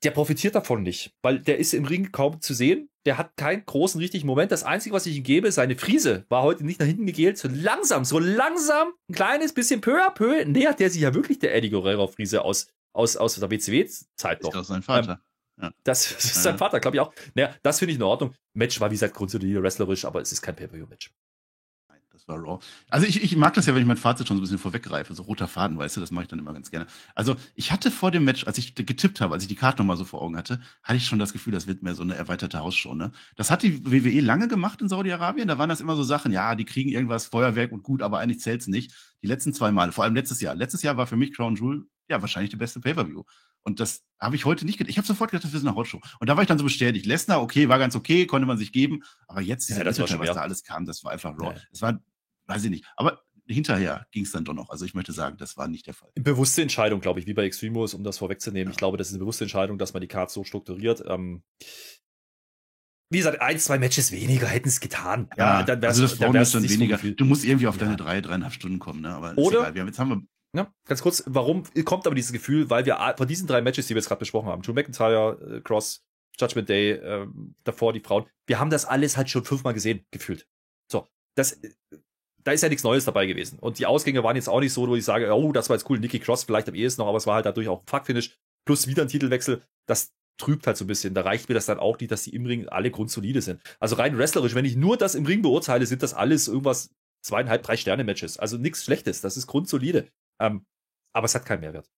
C: der profitiert davon nicht, weil der ist im Ring kaum zu sehen. Der hat keinen großen richtigen Moment. Das Einzige, was ich ihm gebe, seine Friese war heute nicht nach hinten gegelt, so langsam, so langsam, ein kleines bisschen peu à peu nähert der sich ja wirklich der Eddie Guerrero-Friese aus, aus, aus der WCW-Zeit noch.
B: Das ist sein Vater.
C: Ähm, ja. das, das, ist sein Vater, glaube ich auch. Naja, das finde ich in Ordnung. Match war wie gesagt grundsolide wrestlerisch, aber es ist kein Pay-Per-View-Match
B: war Raw. Also ich, ich mag das ja, wenn ich mein Fazit schon so ein bisschen vorweggreife, so roter Faden, weißt du, das mache ich dann immer ganz gerne. Also ich hatte vor dem Match, als ich getippt habe, als ich die Karte nochmal so vor Augen hatte, hatte ich schon das Gefühl, das wird mehr so eine erweiterte Hausshow. Ne? Das hat die WWE lange gemacht in Saudi-Arabien. Da waren das immer so Sachen, ja, die kriegen irgendwas, Feuerwerk und gut, aber eigentlich zählt's nicht. Die letzten zwei Male, vor allem letztes Jahr. Letztes Jahr war für mich Crown Jewel ja wahrscheinlich die beste Pay-Per-View. Und das habe ich heute nicht gedacht. Ich habe sofort gedacht, das ist eine Hotshow. Und da war ich dann so bestätigt. Lesnar, okay, war ganz okay, konnte man sich geben. Aber jetzt,
C: ja, das war schon,
B: was
C: ja.
B: da alles kam, das war einfach Raw. Es ja. war weiß ich nicht. Aber hinterher ging es dann doch noch. Also ich möchte sagen, das war nicht der Fall.
C: Bewusste Entscheidung, glaube ich, wie bei Extremos, um das vorwegzunehmen. Ja. Ich glaube, das ist eine bewusste Entscheidung, dass man die Karte so strukturiert. Ähm, wie gesagt, ein, zwei Matches weniger hätten es getan.
B: Ja, ja dann wär's, also das dann wär's dann weniger. So du musst irgendwie auf ja. deine drei, dreieinhalb Stunden kommen, ne? Aber
C: Oder, egal. Wir haben, jetzt haben wir ja, ganz kurz, warum kommt aber dieses Gefühl? Weil wir von diesen drei Matches, die wir jetzt gerade besprochen haben, Drew McIntyre, äh, Cross, Judgment Day, äh, davor die Frauen, wir haben das alles halt schon fünfmal gesehen, gefühlt. So, das da ist ja nichts Neues dabei gewesen. Und die Ausgänge waren jetzt auch nicht so, wo ich sage, oh, das war jetzt cool, Nikki Cross vielleicht am ehesten noch, aber es war halt dadurch auch ein Fuck-Finish plus wieder ein Titelwechsel. Das trübt halt so ein bisschen. Da reicht mir das dann auch nicht, dass die im Ring alle grundsolide sind. Also rein wrestlerisch, wenn ich nur das im Ring beurteile, sind das alles irgendwas zweieinhalb, drei Sterne-Matches. Also nichts Schlechtes. Das ist grundsolide. Ähm, aber es hat keinen Mehrwert.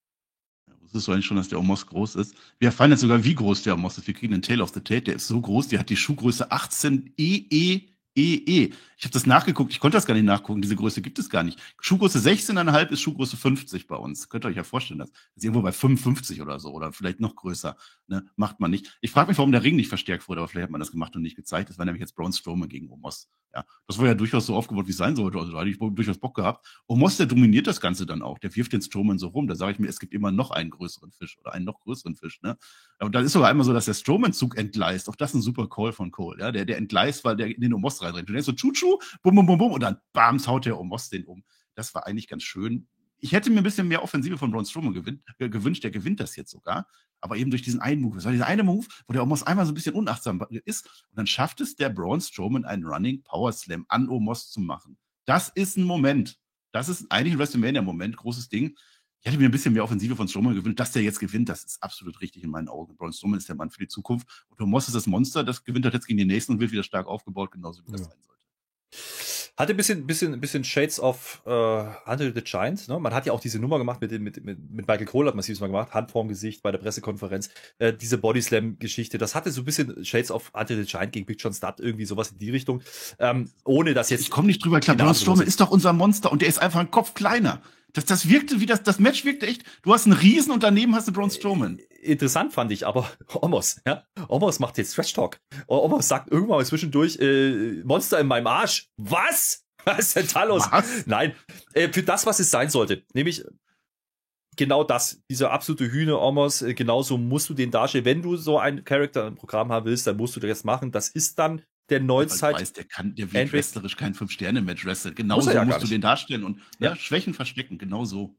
B: Das ist eigentlich schon, dass der Omos groß ist. Wir erfahren jetzt sogar, wie groß der Omos ist. Wir kriegen den Tail of the Tate. Der ist so groß, der hat die Schuhgröße 18 EE EE. Ich habe das nachgeguckt, ich konnte das gar nicht nachgucken, diese Größe gibt es gar nicht. Schuhgröße 16,5 ist Schuhgröße 50 bei uns. Könnt ihr euch ja vorstellen, das ist irgendwo bei 55 oder so oder vielleicht noch größer. Ne? Macht man nicht. Ich frage mich, warum der Ring nicht verstärkt wurde, aber vielleicht hat man das gemacht und nicht gezeigt. Das war nämlich jetzt Braun Strowman gegen Omos. Ja, das war ja durchaus so aufgebaut, wie es sein sollte. Also da hatte ich durchaus Bock gehabt. Omos, der dominiert das Ganze dann auch. Der wirft den Strowman so rum. Da sage ich mir, es gibt immer noch einen größeren Fisch oder einen noch größeren Fisch. Ne? Aber da ist sogar einmal so, dass der Strowman-Zug entgleist. Auch das ist ein super Call von Cole. Ja? Der, der entgleist, weil der in den Omos reindringt. Du denkst so, tschu, bum, bum, bum, bum, und dann bams, haut der Omos den um. Das war eigentlich ganz schön. Ich hätte mir ein bisschen mehr Offensive von Braun Strowman gewinnt, äh, gewünscht. Der gewinnt das jetzt sogar. Aber eben durch diesen einen Move. Das war dieser eine Move, wo der Omos einmal so ein bisschen unachtsam ist. Und dann schafft es der Braun Strowman, einen Running Power Slam an Omos zu machen. Das ist ein Moment. Das ist eigentlich ein WrestleMania-Moment. Großes Ding. Ich hätte mir ein bisschen mehr Offensive von Strowman gewünscht. Dass der jetzt gewinnt, das ist absolut richtig in meinen Augen. Braun Strowman ist der Mann für die Zukunft. Und Omos ist das Monster, das gewinnt hat jetzt gegen den nächsten und wird wieder stark aufgebaut, genauso wie ja. das sein sollte.
C: Hatte ein bisschen, bisschen, bisschen Shades of äh, Under the Giant. Ne? Man hat ja auch diese Nummer gemacht mit, mit, mit, mit Michael Cole, hat man es mal gemacht, Hand vorm Gesicht bei der Pressekonferenz. Äh, diese Bodyslam-Geschichte, das hatte so ein bisschen Shades of Under the Giant gegen Big John Studd, irgendwie sowas in die Richtung. Ähm, ohne dass jetzt.
B: Ich komme nicht drüber klar. Braun Strowman ist doch unser Monster und der ist einfach ein Kopf kleiner. Das, das wirkte wie das, das Match wirkte echt. Du hast einen Riesen und daneben hast du Braun Strowman
C: interessant fand ich aber (laughs) Omos, ja. Omos macht jetzt Trash Talk. Omos sagt irgendwann mal zwischendurch, äh, Monster in meinem Arsch. Was? (laughs) Was ist denn da los? Was? Nein, äh, für das, was es sein sollte. Nämlich genau das, dieser absolute Hühner Omos, äh, genauso musst du den darstellen. Wenn du so einen Charakter im Programm haben willst, dann musst du das machen. Das ist dann der Neuzeit.
B: Weiß, der kann, der will wrestlerisch kein Fünf-Sterne-Match wresteln. Genauso muss ja musst du den darstellen und ja. Schwächen verstecken, genau so.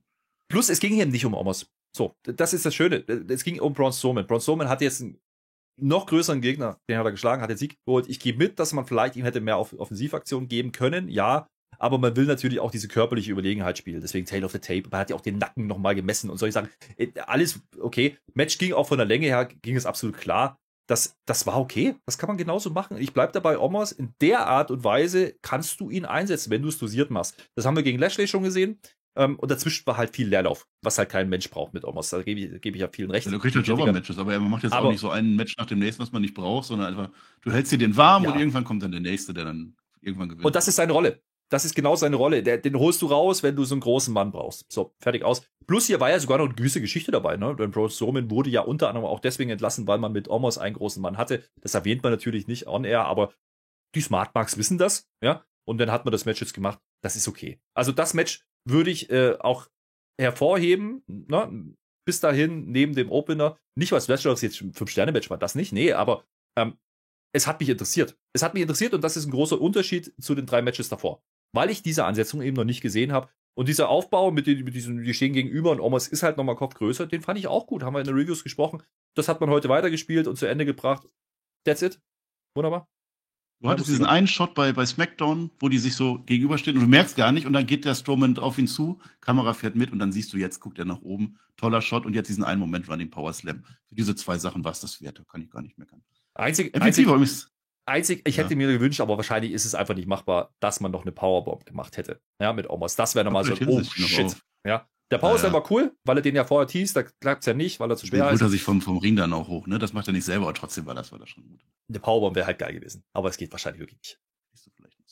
C: Plus, es ging hier nicht um Omos. So, das ist das Schöne. Es ging um Braun Strowman. Braun Strowman hat jetzt ein noch größeren Gegner, den hat er geschlagen, hat den Sieg geholt. Ich gebe mit, dass man vielleicht ihm hätte mehr auf Offensivaktionen geben können, ja. Aber man will natürlich auch diese körperliche Überlegenheit spielen. Deswegen Tail of the Tape. Man hat ja auch den Nacken nochmal gemessen und soll ich sagen, äh, alles okay. Match ging auch von der Länge her, ging es absolut klar. Das, das war okay. Das kann man genauso machen. Ich bleibe dabei, Omos, in der Art und Weise kannst du ihn einsetzen, wenn du es dosiert machst. Das haben wir gegen Lashley schon gesehen. Ähm, und dazwischen war halt viel Leerlauf, was halt kein Mensch braucht mit Omos. Da gebe ich, geb ich ja vielen recht.
B: Ja, du kriegst halt Jobber-Matches, aber er macht jetzt aber, auch nicht so ein Match nach dem nächsten, was man nicht braucht, sondern einfach, du hältst dir den warm ja. und irgendwann kommt dann der nächste, der dann irgendwann gewinnt.
C: Und das ist seine Rolle. Das ist genau seine Rolle. Der, den holst du raus, wenn du so einen großen Mann brauchst. So, fertig aus. Plus hier war ja sogar noch eine gewisse Geschichte dabei, ne? Denn Bro Strowman wurde ja unter anderem auch deswegen entlassen, weil man mit Omos einen großen Mann hatte. Das erwähnt man natürlich nicht on air, aber die Smart Marks wissen das, ja? Und dann hat man das Match jetzt gemacht. Das ist okay. Also das Match würde ich äh, auch hervorheben, ne? bis dahin neben dem Opener. Nicht, was Wrestler jetzt Fünf-Sterne-Match war, das nicht, nee, aber ähm, es hat mich interessiert. Es hat mich interessiert und das ist ein großer Unterschied zu den drei Matches davor. Weil ich diese Ansetzung eben noch nicht gesehen habe. Und dieser Aufbau mit, den, mit diesen, die stehen gegenüber und Omos ist halt nochmal Kopf größer, den fand ich auch gut. Haben wir in den Reviews gesprochen. Das hat man heute weitergespielt und zu Ende gebracht. That's it. Wunderbar.
B: Du hattest diesen einen Shot bei, bei SmackDown, wo die sich so gegenüberstehen und du merkst gar nicht und dann geht der Strowman auf ihn zu, Kamera fährt mit und dann siehst du, jetzt guckt er nach oben, toller Shot und jetzt diesen einen Moment war den Power Slam. Für diese zwei Sachen war es das wert, kann ich gar nicht meckern.
C: Einzig, einzig, einzig ich ja. hätte mir gewünscht, aber wahrscheinlich ist es einfach nicht machbar, dass man noch eine Powerbomb gemacht hätte. Ja, mit Omos. Das wäre nochmal so, oh shit. Ja, der Power Slam ja, ja. war cool, weil er den ja vorher teast, da klappt es ja nicht, weil er zu schwer
B: ist. holt er sich vom, vom Ring dann auch hoch, ne? Das macht er nicht selber, aber trotzdem war das, war das schon gut.
C: Der Powerbomb wäre halt geil gewesen, aber es geht wahrscheinlich wirklich nicht.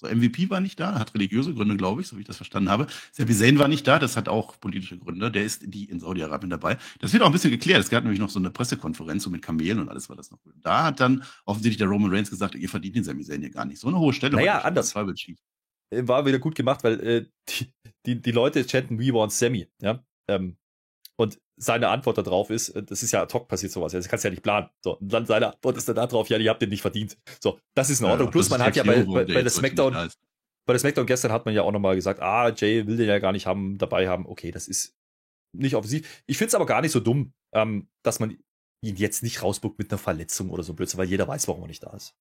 B: So, MVP war nicht da, hat religiöse Gründe, glaube ich, so wie ich das verstanden habe. Sami Zayn war nicht da, das hat auch politische Gründe. Der ist die in Saudi-Arabien dabei. Das wird auch ein bisschen geklärt. Es gab nämlich noch so eine Pressekonferenz so mit Kamelen und alles war das noch. Da hat dann offensichtlich der Roman Reigns gesagt, ihr verdient den Sami Zayn hier gar nicht. So eine hohe Stelle.
C: Naja, anders. War wieder gut gemacht, weil äh, die, die, die Leute chanten We want Sammy. Ja? Ähm, und seine Antwort darauf ist, äh, das ist ja ad hoc passiert sowas, das kannst du ja nicht planen. So, und dann seine Antwort ist dann darauf, ja, ihr habt den nicht verdient. So, das ist in Ordnung. Ja, Plus man hat ja bei, bei, bei der Smackdown, bei der Smackdown gestern hat man ja auch nochmal gesagt, ah, Jay will den ja gar nicht haben, dabei haben. Okay, das ist nicht offensiv. Ich finde es aber gar nicht so dumm, ähm, dass man ihn jetzt nicht rausbuckt mit einer Verletzung oder so Blödsinn, weil jeder weiß, warum er nicht da ist.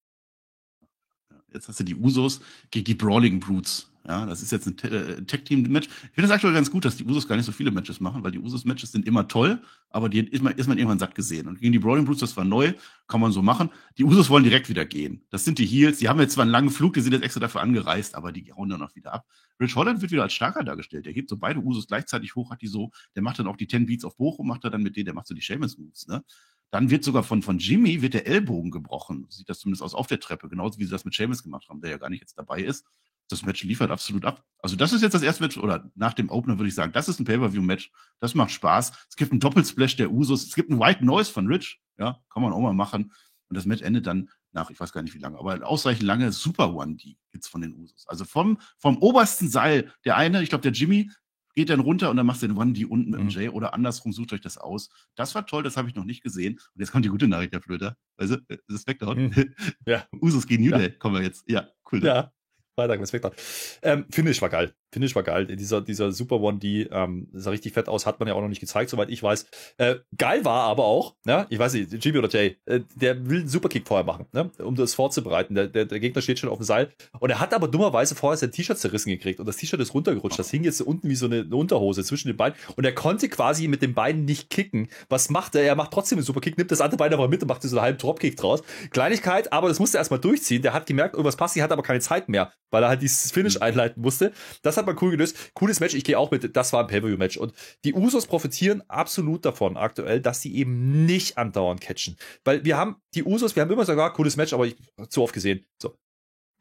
B: Jetzt hast du die Usos gegen die Brawling Brutes. Ja, das ist jetzt ein äh, Tag-Team-Match. Ich finde das aktuell ganz gut, dass die Usos gar nicht so viele Matches machen, weil die Usos-Matches sind immer toll, aber die ist man, ist man irgendwann satt gesehen. Und gegen die Brawling Brutes, das war neu, kann man so machen. Die Usos wollen direkt wieder gehen. Das sind die Heels. Die haben jetzt zwar einen langen Flug, die sind jetzt extra dafür angereist, aber die hauen dann auch wieder ab. Rich Holland wird wieder als starker dargestellt. Der hebt so beide Usos gleichzeitig hoch, hat die so, der macht dann auch die 10 Beats auf Bochum, macht er dann mit denen, der macht so die Seamus-Moves, ne? Dann wird sogar von, von Jimmy wird der Ellbogen gebrochen. Sieht das zumindest aus auf der Treppe, genauso wie sie das mit Seamus gemacht haben, der ja gar nicht jetzt dabei ist. Das Match liefert absolut ab. Also das ist jetzt das erste Match, oder nach dem Opener würde ich sagen, das ist ein Pay-Per-View-Match. Das macht Spaß. Es gibt einen Doppelsplash der Usos. Es gibt einen White Noise von Rich. Ja, kann man auch mal machen. Und das Match endet dann nach, ich weiß gar nicht wie lange, aber ausreichend lange Super One, die gibt's von den Usos. Also vom, vom obersten Seil, der eine, ich glaube, der Jimmy, geht dann runter und dann machst du den One D unten mit dem mhm. Jay oder andersrum, sucht euch das aus. Das war toll, das habe ich noch nicht gesehen. Und jetzt kommt die gute Nachricht, Herr Flöter. Also, das ist Smackdown. Mhm. (laughs) Ja. Usos gegen New Day, kommen wir jetzt. Ja, cool.
C: Ja, Freitag mit Smackdown. Ähm, Finish war geil. Finish war geil. Dieser, dieser Super One D ähm, sah richtig fett aus, hat man ja auch noch nicht gezeigt, soweit ich weiß. Äh, geil war aber auch, ja, ich weiß nicht, Jimmy oder Jay, äh, der will einen Superkick vorher machen, ne, um das vorzubereiten. Der, der, der Gegner steht schon auf dem Seil und er hat aber dummerweise vorher sein T-Shirt zerrissen gekriegt und das T-Shirt ist runtergerutscht. Das hing jetzt unten wie so eine, eine, Unterhose zwischen den Beinen und er konnte quasi mit den Beinen nicht kicken. Was macht er? Er macht trotzdem einen Superkick, nimmt das andere Bein aber mit und macht so einen halben Dropkick draus. Kleinigkeit, aber das musste er erstmal durchziehen. Der hat gemerkt, irgendwas passt, die hat aber keine Zeit mehr, weil er halt dieses Finish mhm. einleiten musste. Das hat man cool gelöst cooles Match. Ich gehe auch mit, das war ein Pay-Per-View-Match. Und die Usos profitieren absolut davon aktuell, dass sie eben nicht andauernd catchen. Weil wir haben die Usos, wir haben immer ah, cooles Match, aber ich zu oft gesehen. So.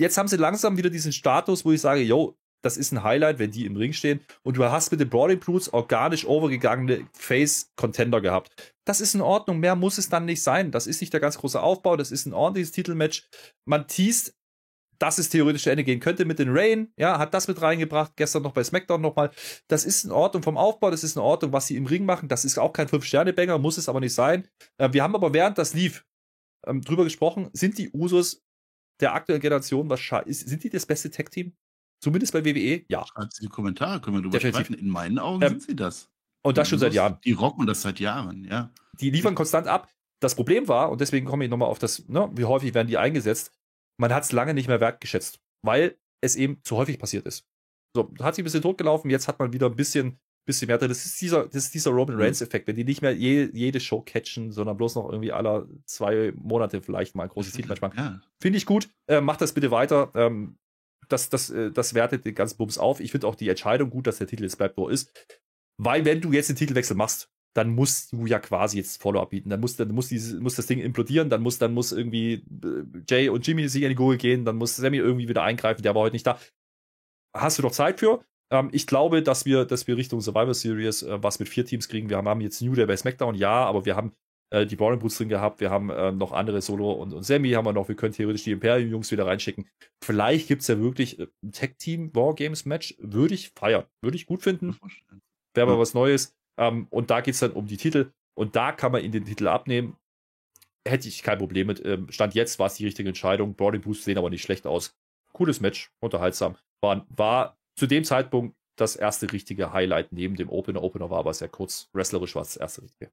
C: Jetzt haben sie langsam wieder diesen Status, wo ich sage, yo, das ist ein Highlight, wenn die im Ring stehen. Und du hast mit den Brawling Brutes organisch overgegangene Face-Contender gehabt. Das ist in Ordnung. Mehr muss es dann nicht sein. Das ist nicht der ganz große Aufbau. Das ist ein ordentliches Titelmatch. Man teast dass es theoretisch zu Ende gehen könnte mit den Rain, ja, hat das mit reingebracht, gestern noch bei SmackDown nochmal. Das ist in Ordnung vom Aufbau, das ist in Ordnung, was sie im Ring machen. Das ist auch kein Fünf-Sterne-Banger, muss es aber nicht sein. Äh, wir haben aber während das lief ähm, drüber gesprochen, sind die Usos der aktuellen Generation wahrscheinlich, sind die das beste Tech-Team? Zumindest bei WWE? Ja.
B: Schreibt sie die Kommentare, können wir drüber Definitiv. sprechen. In meinen Augen ähm, sind sie das.
C: Und das schon seit Jahren.
B: Die rocken das seit Jahren, ja.
C: Die liefern konstant ab. das Problem war, und deswegen komme ich nochmal auf das, ne, wie häufig werden die eingesetzt, man hat es lange nicht mehr wertgeschätzt, weil es eben zu häufig passiert ist. So, hat sich ein bisschen totgelaufen, jetzt hat man wieder ein bisschen, bisschen mehr drin. Das ist dieser, das ist dieser Roman mhm. Reigns-Effekt, wenn die nicht mehr je, jede Show catchen, sondern bloß noch irgendwie alle zwei Monate vielleicht mal ein großes Titelmatch (laughs) machen. Ja. Finde ich gut. Äh, macht das bitte weiter. Ähm, das, das, äh, das wertet den ganzen Bums auf. Ich finde auch die Entscheidung gut, dass der Titel jetzt bleibt, wo er ist. Weil, wenn du jetzt den Titelwechsel machst, dann musst du ja quasi jetzt Follow-up bieten. Dann muss, dann muss, dieses, muss das Ding implodieren, dann muss, dann muss irgendwie äh, Jay und Jimmy sich in die Gurgel gehen, dann muss Sammy irgendwie wieder eingreifen, der war heute nicht da. Hast du doch Zeit für? Ähm, ich glaube, dass wir, dass wir Richtung Survivor Series äh, was mit vier Teams kriegen. Wir haben, haben jetzt New Day bei SmackDown, ja, aber wir haben äh, die Boring Boots drin gehabt, wir haben äh, noch andere Solo und, und Sammy haben wir noch, wir können theoretisch die Imperium-Jungs wieder reinschicken. Vielleicht gibt es ja wirklich äh, ein Tag-Team Wargames-Match, würde ich feiern, würde ich gut finden. Wäre mal was Neues. Ähm, und da geht es dann um die Titel und da kann man in den Titel abnehmen. Hätte ich kein Problem mit. Ähm, Stand jetzt war es die richtige Entscheidung. Boarding Boosts sehen aber nicht schlecht aus. Cooles Match, unterhaltsam. War, war zu dem Zeitpunkt das erste richtige Highlight neben dem Opener. Opener war aber sehr kurz. Wrestlerisch war es das erste richtige.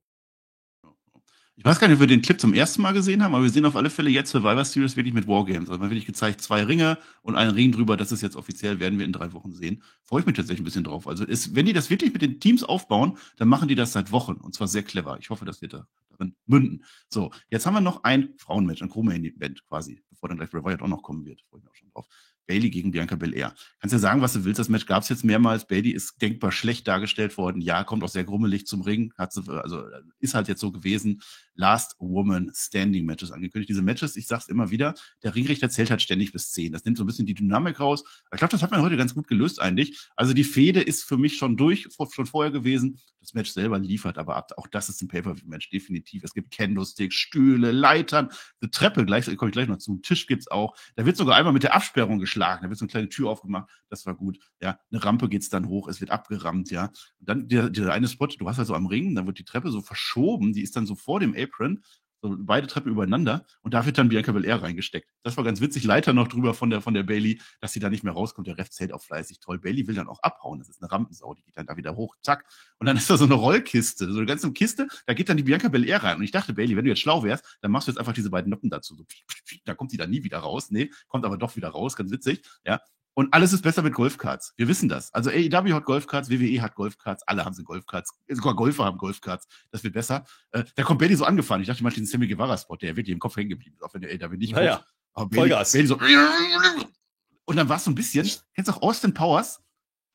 B: Ich weiß gar nicht, ob wir den Clip zum ersten Mal gesehen haben, aber wir sehen auf alle Fälle jetzt Survivor Series wirklich mit Wargames. Also man wirklich gezeigt, zwei Ringe und einen Ring drüber. Das ist jetzt offiziell, werden wir in drei Wochen sehen. Freue ich mich tatsächlich ein bisschen drauf. Also ist, wenn die das wirklich mit den Teams aufbauen, dann machen die das seit Wochen und zwar sehr clever. Ich hoffe, das wird da darin münden. So, jetzt haben wir noch ein Frauenmatch, ein Chroma-Event quasi, bevor dann gleich Wyatt auch noch kommen wird. Freue ich mich auch schon drauf. Bailey gegen Bianca Belair. Kannst ja sagen, was du willst. Das Match gab es jetzt mehrmals. Bailey ist denkbar schlecht dargestellt worden. Ja, kommt auch sehr grummelig zum Ring. Hat sie, also ist halt jetzt so gewesen. Last Woman Standing Matches angekündigt. Diese Matches, ich sag's immer wieder, der Ringrichter zählt halt ständig bis zehn. Das nimmt so ein bisschen die Dynamik raus. Ich glaube, das hat man heute ganz gut gelöst eigentlich. Also die Fehde ist für mich schon durch, schon vorher gewesen. Das Match selber liefert aber ab. Auch das ist ein Pay-Per-View-Match, definitiv. Es gibt Candlesticks, Stühle, Leitern, eine Treppe, gleich, komme ich gleich noch zu. Tisch gibt's auch. Da wird sogar einmal mit der Absperrung geschlagen. Da wird so eine kleine Tür aufgemacht. Das war gut. Ja, eine Rampe geht's dann hoch. Es wird abgerammt, ja. Und dann dieser, dieser eine Spot, du hast also am Ring, dann wird die Treppe so verschoben. Die ist dann so vor dem Apron so beide Treppen übereinander und da wird dann Bianca Belair reingesteckt. Das war ganz witzig. Leiter noch drüber von der, von der Bailey, dass sie da nicht mehr rauskommt. Der Ref zählt auch fleißig. Toll. Bailey will dann auch abhauen. Das ist eine Rampensau. Die geht dann da wieder hoch. Zack. Und dann ist da so eine Rollkiste. So eine ganze Kiste. Da geht dann die Bianca Belair rein. Und ich dachte, Bailey, wenn du jetzt schlau wärst, dann machst du jetzt einfach diese beiden Noppen dazu. So, da kommt sie dann nie wieder raus. Nee, kommt aber doch wieder raus. Ganz witzig. Ja. Und alles ist besser mit Golfcards. Wir wissen das. Also AEW hat Golfcards, WWE hat Golfcards, alle haben sie Golfcards. Sogar Golfer haben Golfcards. Das wird besser. Äh, da kommt Bailey so angefahren. Ich dachte mal, den Sammy Guevara-Spot, der wird dir im Kopf hängen geblieben, auch wenn der AEW nicht
C: naja.
B: Vollgas. Bailey so. Und dann war es so ein bisschen, kennst du auch Austin Powers?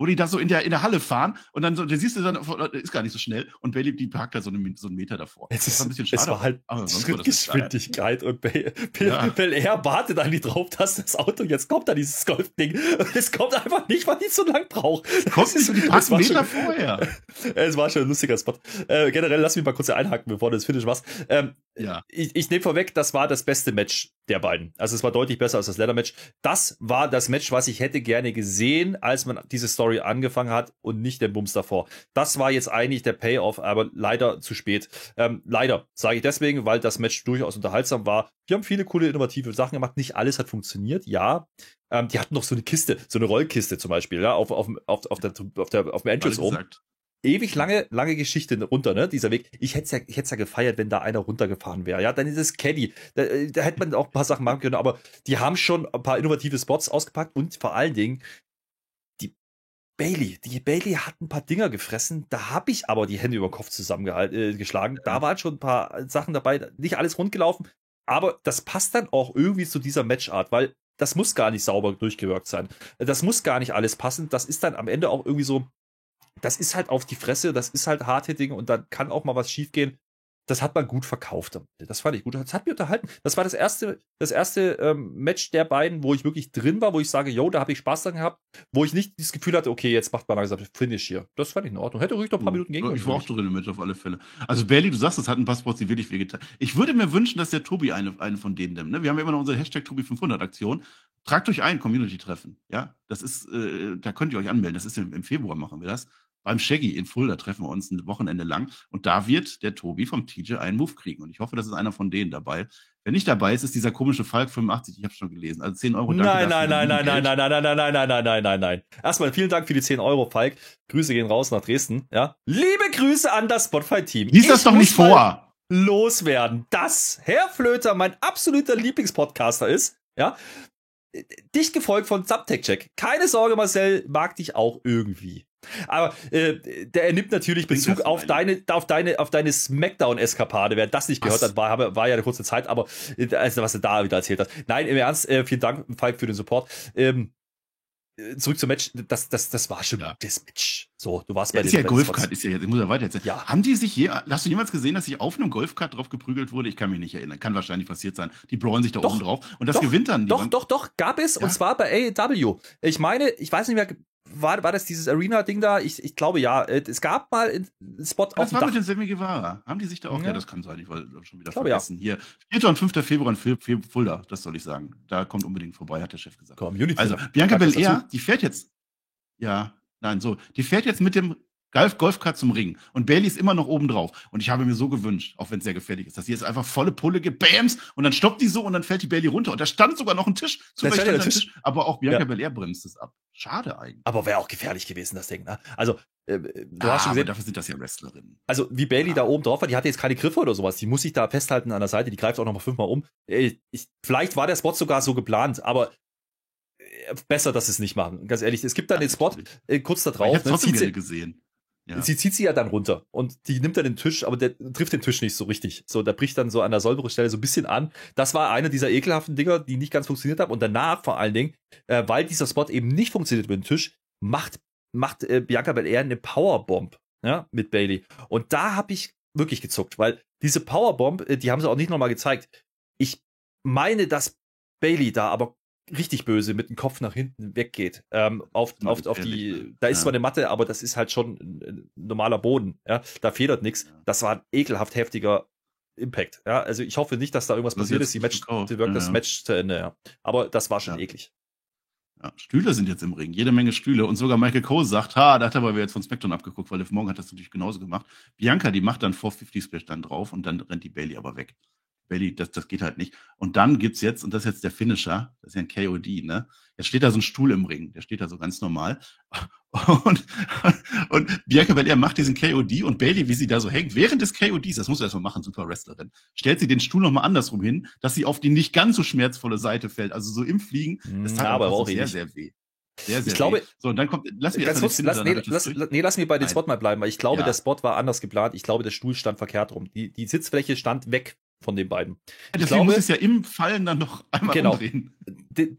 B: Wo die da so in der, in der Halle fahren und dann so, der siehst du dann, ist gar nicht so schnell und Bailey, die parkt da so, eine, so einen Meter davor.
C: Es ist, das war ein bisschen schade. Es war halt Schrittgeschwindigkeit und Bel ja. Air wartet eigentlich drauf, dass das Auto jetzt kommt, da dieses Golfding. Es kommt einfach nicht, weil die so lang braucht.
B: Kommt nicht die paar Meter vorher. (laughs)
C: es war schon ein lustiger Spot. Äh, generell lass mich mal kurz einhaken, bevor du das Finish machst. Ähm, ja. Ich, ich nehme vorweg, das war das beste Match der beiden. Also es war deutlich besser als das Leather-Match. Das war das Match, was ich hätte gerne gesehen, als man diese Story angefangen hat und nicht den Bums davor. Das war jetzt eigentlich der Payoff, aber leider zu spät. Ähm, leider, sage ich deswegen, weil das Match durchaus unterhaltsam war. Wir haben viele coole, innovative Sachen gemacht. Nicht alles hat funktioniert, ja. Ähm, die hatten noch so eine Kiste, so eine Rollkiste zum Beispiel, ja, auf, auf, auf, auf, der, auf, der, auf dem Entrance oben ewig lange, lange Geschichte runter, ne, dieser Weg. Ich hätte es ja, ich hätte ja gefeiert, wenn da einer runtergefahren wäre. Ja, dann ist es Caddy. Da, äh, da hätte man auch ein paar Sachen machen können, aber die haben schon ein paar innovative Spots ausgepackt und vor allen Dingen die Bailey. Die Bailey hat ein paar Dinger gefressen. Da habe ich aber die Hände über den Kopf zusammengeschlagen. Äh, da waren schon ein paar Sachen dabei. Nicht alles rundgelaufen. Aber das passt dann auch irgendwie zu dieser Matchart, weil das muss gar nicht sauber durchgewirkt sein. Das muss gar nicht alles passen. Das ist dann am Ende auch irgendwie so, das ist halt auf die Fresse, das ist halt Hardhitting und dann kann auch mal was schiefgehen. Das hat man gut verkauft. Das fand ich gut. Das hat mich unterhalten. Das war das erste, das erste ähm, Match der beiden, wo ich wirklich drin war, wo ich sage, yo, da habe ich Spaß dran gehabt, wo ich nicht das Gefühl hatte, okay, jetzt macht man langsam Finish hier. Das fand ich in Ordnung. Hätte ruhig noch ein paar Minuten gehen
B: Ich war auch drin im Match auf alle Fälle. Also Bailey, du sagst, das hat ein paar Spots, die wirklich wehgetan. Ich würde mir wünschen, dass der Tobi eine, eine von denen nimmt. Ne? Wir haben ja immer noch unsere Hashtag Tobi500-Aktion. Tragt euch ein, Community-Treffen. Ja, das ist, äh, da könnt ihr euch anmelden. Das ist im, im Februar machen wir das beim Shaggy in Fulda treffen wir uns ein Wochenende lang. Und da wird der Tobi vom TJ einen Move kriegen. Und ich hoffe, das ist einer von denen dabei. Wer nicht dabei ist, ist dieser komische Falk 85. Ich habe schon gelesen. Also 10 Euro.
C: Danke nein, nein, nein, nein, nein, nein, nein, nein, nein, nein, nein, nein, nein, nein. Erstmal vielen Dank für die 10 Euro, Falk. Grüße gehen raus nach Dresden. Ja. Liebe Grüße an das Spotify-Team.
B: Lies das doch nicht vor.
C: loswerden, dass Herr Flöter mein absoluter Lieblingspodcaster ist. Ja. Dicht gefolgt von Subtech Check. Keine Sorge, Marcel, mag dich auch irgendwie. Aber äh, der er nimmt natürlich Bezug auf deine, auf deine, auf deine Smackdown-Eskapade. Wer das nicht gehört was? hat, war, war ja eine kurze Zeit, aber äh, also, was du da wieder erzählt hast. Nein, im Ernst, äh, vielen Dank, Falk, für den Support. Ähm, äh, zurück zum Match, das, das, das war schon ja. das Match. So, du warst
B: bei ja, ist ja Golfkart, ist ja jetzt, ich muss ja weiter erzählen. Ja. Haben die sich je, hast du jemals gesehen, dass sich auf einem Golfkart drauf geprügelt wurde? Ich kann mich nicht erinnern. Kann wahrscheinlich passiert sein. Die brawlen sich da doch, oben drauf und das
C: doch,
B: gewinnt dann.
C: Doch, doch, doch, gab es ja. und zwar bei AEW. Ich meine, ich weiß nicht mehr war, war das dieses Arena-Ding da? Ich, ich glaube ja. Äh, es gab mal einen Spot
B: das auf dem war Dach. mit den Semi Guevara. Haben die sich da auch? Ja, ja das kann sein. Ich wollte schon wieder vergessen. Ja. Hier, 4. und 5. Februar in Fulda, das soll ich sagen. Da kommt unbedingt vorbei, hat der Chef gesagt. Community also, Bianca Belair, die fährt jetzt. Ja, nein, so. Die fährt jetzt mit dem Golf, Golfkart zum Ring. Und Bailey ist immer noch oben drauf. Und ich habe mir so gewünscht, auch wenn es sehr gefährlich ist, dass sie jetzt einfach volle Pulle gibt, Bams, und dann stoppt die so und dann fällt die Bailey runter. Und da stand sogar noch ein Tisch.
C: Zum Beispiel der Tisch.
B: Aber auch Bianca ja. Belair bremst es ab. Schade eigentlich.
C: Aber wäre auch gefährlich gewesen, das Ding. Ne? Also, äh, du
B: ah, hast schon gesehen. dafür sind das ja Wrestlerinnen.
C: Also, wie Bailey ah. da oben drauf war, die hatte jetzt keine Griffe oder sowas. Die muss sich da festhalten an der Seite. Die greift auch noch mal fünfmal um. Äh, ich, vielleicht war der Spot sogar so geplant, aber äh, besser, dass sie es nicht machen. Ganz ehrlich, es gibt dann den Spot äh, kurz da drauf. Ich
B: hab's ne, trotzdem gesehen.
C: Ja. Sie zieht sie ja dann runter und die nimmt dann den Tisch, aber der trifft den Tisch nicht so richtig. So, der bricht dann so an der Sollbruchstelle so ein bisschen an. Das war einer dieser ekelhaften Dinger, die nicht ganz funktioniert haben. Und danach vor allen Dingen, äh, weil dieser Spot eben nicht funktioniert mit dem Tisch, macht, macht äh, Bianca Belair eine Powerbomb ja, mit Bailey. Und da habe ich wirklich gezuckt, weil diese Powerbomb, äh, die haben sie auch nicht nochmal gezeigt. Ich meine, dass Bailey da aber richtig böse mit dem Kopf nach hinten weggeht. Ähm, auf, auf, auf die, da ist ja. zwar eine Matte, aber das ist halt schon ein, normaler Boden. Ja, da federt nichts. Das war ein ekelhaft heftiger Impact. Ja, also ich hoffe nicht, dass da irgendwas das passiert ist. Die Match, die wirkt ja, das Match zu Ende. Ja. Aber das war schon eklig.
B: Ja, Stühle sind jetzt im Ring, jede Menge Stühle. Und sogar Michael Cole sagt, ha, da hat er aber jetzt von SmackDown abgeguckt, weil Liv Morgan hat das natürlich genauso gemacht. Bianca, die macht dann 450 Splash dann drauf und dann rennt die Bailey aber weg. Bailey, das, das geht halt nicht. Und dann gibt's jetzt, und das ist jetzt der Finisher, das ist ja ein KOD, ne? Jetzt steht da so ein Stuhl im Ring, der steht da so ganz normal. (laughs) Und, und Bianca Belair macht diesen KOD und Bailey, wie sie da so hängt, während des KODs, das muss du erstmal machen, super Wrestlerin, stellt sie den Stuhl nochmal andersrum hin, dass sie auf die nicht ganz so schmerzvolle Seite fällt, also so im Fliegen.
C: Das tat ja, aber auch
B: sehr, sehr weh.
C: Sehr, sehr ich glaube,
B: so, und dann kommt,
C: lass mich ganz kurz, lass, nee, lass, nee, lass mir bei dem Spot mal bleiben, weil ich glaube, ja. der Spot war anders geplant. Ich glaube, der Stuhl stand verkehrt rum. Die, die Sitzfläche stand weg von den beiden.
B: Ja, deswegen glaube, muss es ja im Fallen dann noch einmal genau, umdrehen.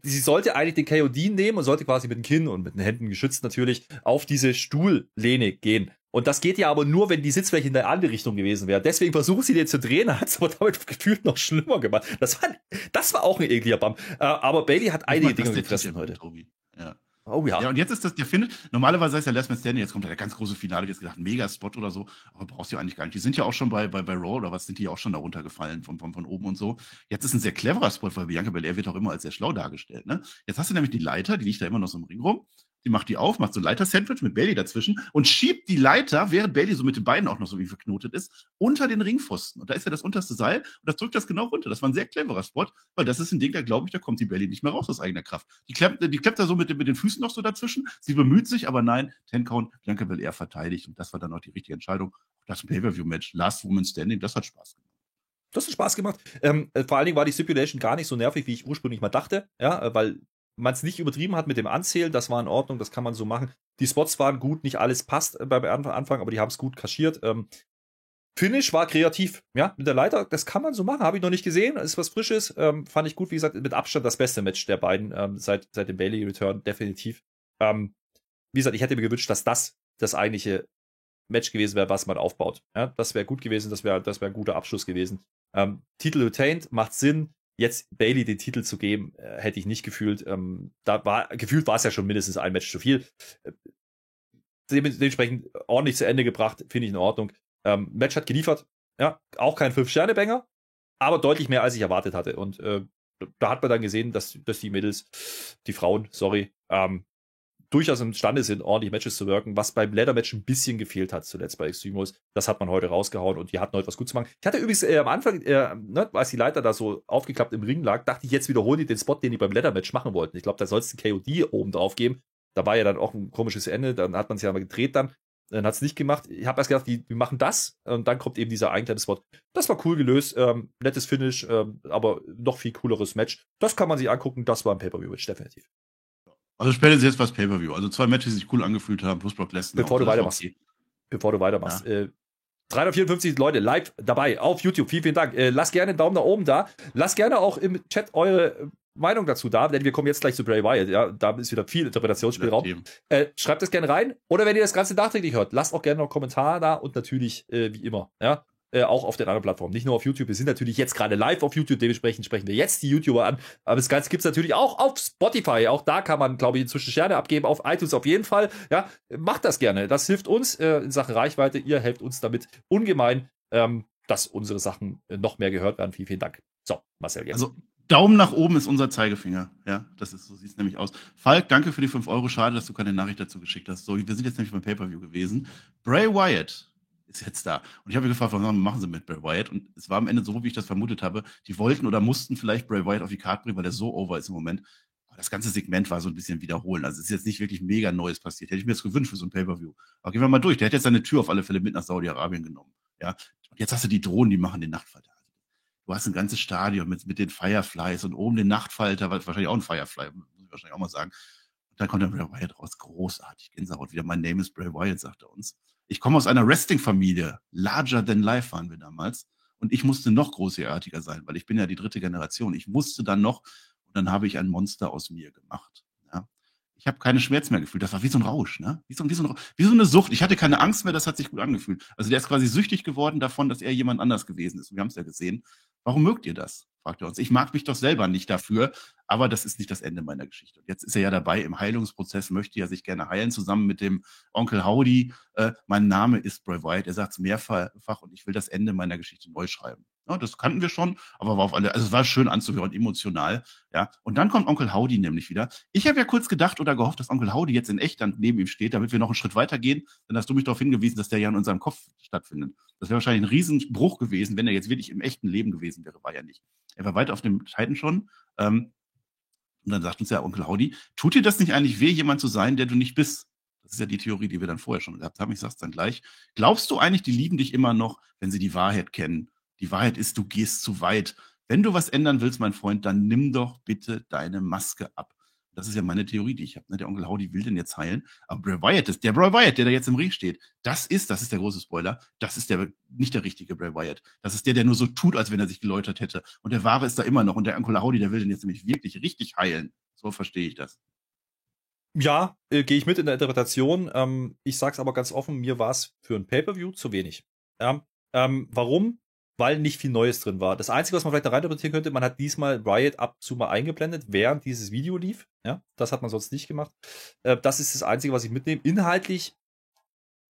C: sie sollte eigentlich den KOD nehmen und sollte quasi mit dem Kinn und mit den Händen geschützt natürlich auf diese Stuhllehne gehen. Und das geht ja aber nur, wenn die Sitzfläche in der andere Richtung gewesen wäre. Deswegen versucht sie den zu drehen, hat es aber damit (laughs) gefühlt noch schlimmer gemacht. Das war, das war auch ein ekliger Bam. Äh, aber Bailey hat einige Dinge gefressen heute. Tobi.
B: Ja. Oh ja. Ja, und jetzt ist das, der findet, normalerweise ist ja Last Man Standing, jetzt kommt ja der ganz große Finale, jetzt gedacht, mega Spot oder so, aber brauchst du ja eigentlich gar nicht. Die sind ja auch schon bei, bei, bei Raw oder was, sind die ja auch schon da runtergefallen von, von, von oben und so. Jetzt ist ein sehr cleverer Spot, weil Bianca Belair wird auch immer als sehr schlau dargestellt, ne? Jetzt hast du nämlich die Leiter, die liegt da immer noch so im Ring rum die macht die auf, macht so ein Leiter-Sandwich mit Bailey dazwischen und schiebt die Leiter, während Bailey so mit den Beinen auch noch so wie verknotet ist, unter den Ringpfosten. Und da ist ja das unterste Seil und das drückt das genau runter. Das war ein sehr cleverer Spot, weil das ist ein Ding, da glaube ich, da kommt die Bailey nicht mehr raus aus eigener Kraft. Die klemmt, die klemmt da so mit, mit den Füßen noch so dazwischen. Sie bemüht sich, aber nein, Ten Count, Bianca Belair verteidigt und das war dann auch die richtige Entscheidung. Das Pay-Per-View-Match, Last Woman Standing, das hat Spaß gemacht.
C: Das hat Spaß gemacht. Ähm, äh, vor allen Dingen war die Stipulation gar nicht so nervig, wie ich ursprünglich mal dachte, ja, äh, weil man es nicht übertrieben hat mit dem Anzählen, das war in Ordnung, das kann man so machen. Die Spots waren gut, nicht alles passt beim Anfang, aber die haben es gut kaschiert. Ähm, Finish war kreativ, ja, mit der Leiter, das kann man so machen, habe ich noch nicht gesehen, ist was Frisches, ähm, fand ich gut, wie gesagt, mit Abstand das beste Match der beiden ähm, seit, seit dem Bailey Return, definitiv. Ähm, wie gesagt, ich hätte mir gewünscht, dass das das eigentliche Match gewesen wäre, was man aufbaut. Ja, das wäre gut gewesen, das wäre das wäre ein guter Abschluss gewesen. Ähm, Titel retained, macht Sinn, jetzt Bailey den Titel zu geben, äh, hätte ich nicht gefühlt. Ähm, da war, gefühlt war es ja schon mindestens ein Match zu viel. Äh, dementsprechend ordentlich zu Ende gebracht, finde ich in Ordnung. Ähm, Match hat geliefert, ja, auch kein Fünf-Sterne-Banger, aber deutlich mehr, als ich erwartet hatte. Und äh, da hat man dann gesehen, dass, dass die Mädels, die Frauen, sorry, ähm, durchaus imstande sind, ordentlich Matches zu wirken, was beim Leather-Match ein bisschen gefehlt hat zuletzt bei Extremos. Das hat man heute rausgehauen und die hatten heute was gut zu machen. Ich hatte übrigens äh, am Anfang, äh, ne, als die Leiter da so aufgeklappt im Ring lag, dachte ich, jetzt wiederholen die den Spot, den die beim Leather-Match machen wollten. Ich glaube, da soll es ein KOD oben drauf geben. Da war ja dann auch ein komisches Ende, dann hat man es ja mal gedreht dann. Dann hat es nicht gemacht. Ich habe erst gedacht, die, die, machen das und dann kommt eben dieser eigentliche Spot. Das war cool gelöst, ähm, nettes Finish, ähm, aber noch viel cooleres Match. Das kann man sich angucken. Das war ein Pay-Per-View-Match, definitiv.
B: Also spätestens jetzt was Pay-Per-View. Also zwei Matches, die sich cool angefühlt haben, plus Brock Lesnar.
C: Bevor du weitermachst. Okay. Bevor du weitermachst. Ja. Äh, 354 Leute live dabei auf YouTube. Vielen, vielen Dank. Äh, lasst gerne einen Daumen nach oben da. Lasst gerne auch im Chat eure Meinung dazu da, denn wir kommen jetzt gleich zu Bray Wyatt. Ja, da ist wieder viel Interpretationsspielraum. Äh, schreibt es gerne rein. Oder wenn ihr das Ganze nachträglich hört, lasst auch gerne noch einen Kommentar da und natürlich, äh, wie immer, ja, äh, auch auf den anderen Plattformen. Nicht nur auf YouTube. Wir sind natürlich jetzt gerade live auf YouTube, dementsprechend sprechen wir jetzt die YouTuber an. Aber das Ganze gibt es natürlich auch auf Spotify. Auch da kann man, glaube ich, inzwischen Sterne abgeben. Auf iTunes auf jeden Fall. Ja, macht das gerne. Das hilft uns äh, in Sachen Reichweite. Ihr helft uns damit ungemein, ähm, dass unsere Sachen äh, noch mehr gehört werden. Vielen, vielen Dank. So, Marcel, jetzt.
B: Also, Daumen nach oben ist unser Zeigefinger. Ja, das ist, so sieht es nämlich aus. Falk, danke für die 5 Euro. Schade, dass du keine Nachricht dazu geschickt hast. So, wir sind jetzt nämlich beim Pay-Per-View gewesen. Bray Wyatt ist jetzt da. Und ich habe gefragt, was machen sie mit Bray Wyatt? Und es war am Ende so, wie ich das vermutet habe. Die wollten oder mussten vielleicht Bray Wyatt auf die Karte bringen, weil er so over ist im Moment. Aber das ganze Segment war so ein bisschen wiederholen. Also es ist jetzt nicht wirklich mega Neues passiert. Hätte ich mir das gewünscht für so ein Pay-Per-View. Aber gehen wir mal durch. Der hat jetzt seine Tür auf alle Fälle mit nach Saudi-Arabien genommen. Ja. Und jetzt hast du die Drohnen, die machen den Nachtfalter. Du hast ein ganzes Stadion mit, mit den Fireflies und oben den Nachtfalter, wahrscheinlich auch ein Firefly, muss ich wahrscheinlich auch mal sagen. Und dann kommt der Bray Wyatt raus. Großartig. Gänsehaut wieder. Mein Name ist Bray Wyatt, sagt er uns. Ich komme aus einer Wrestling-Familie. Larger than life waren wir damals. Und ich musste noch großartiger sein, weil ich bin ja die dritte Generation. Ich musste dann noch, und dann habe ich ein Monster aus mir gemacht. Ja. Ich habe keine Schmerzen mehr gefühlt. Das war wie so ein Rausch, ne? Wie so, wie, so ein, wie so eine Sucht. Ich hatte keine Angst mehr, das hat sich gut angefühlt. Also der ist quasi süchtig geworden davon, dass er jemand anders gewesen ist. Wir haben es ja gesehen. Warum mögt ihr das? fragt er uns. Ich mag mich doch selber nicht dafür, aber das ist nicht das Ende meiner Geschichte. Und jetzt ist er ja dabei im Heilungsprozess, möchte ja sich gerne heilen, zusammen mit dem Onkel Howdy. Äh, mein Name ist Bray Wyatt. Er sagt es mehrfach und ich will das Ende meiner Geschichte neu schreiben. Ja, das kannten wir schon, aber war auf alle, also es war schön anzuhören, emotional. Ja, und dann kommt Onkel Howdy nämlich wieder. Ich habe ja kurz gedacht oder gehofft, dass Onkel Howdy jetzt in echt dann neben ihm steht, damit wir noch einen Schritt weiter gehen. Dann hast du mich darauf hingewiesen, dass der ja in unserem Kopf stattfindet. Das wäre wahrscheinlich ein Riesenbruch gewesen, wenn er jetzt wirklich im echten Leben gewesen wäre, war ja nicht. Er war weit auf dem Titan schon. Ähm, und dann sagt uns ja Onkel Howdy, tut dir das nicht eigentlich weh, jemand zu sein, der du nicht bist? Das ist ja die Theorie, die wir dann vorher schon gehabt haben. Ich sag's dann gleich. Glaubst du eigentlich, die lieben dich immer noch, wenn sie die Wahrheit kennen? Die Wahrheit ist, du gehst zu weit. Wenn du was ändern willst, mein Freund, dann nimm doch bitte deine Maske ab. Das ist ja meine Theorie, die ich habe. Ne? Der Onkel Howdy will den jetzt heilen. Aber Bray Wyatt ist, der Bray Wyatt, der da jetzt im Ring steht, das ist, das ist der große Spoiler, das ist der nicht der richtige Bray Wyatt. Das ist der, der nur so tut, als wenn er sich geläutert hätte. Und der wahre ist da immer noch. Und der Onkel Howdy, der will den jetzt nämlich wirklich richtig heilen. So verstehe ich das.
C: Ja, äh, gehe ich mit in der Interpretation. Ähm, ich sag's aber ganz offen, mir war es für ein Pay-Per-View zu wenig. Ja, ähm, warum? Weil nicht viel Neues drin war. Das Einzige, was man vielleicht da reininterpretieren könnte, man hat diesmal Riot ab zu mal eingeblendet, während dieses Video lief. Ja, das hat man sonst nicht gemacht. Äh, das ist das Einzige, was ich mitnehme. Inhaltlich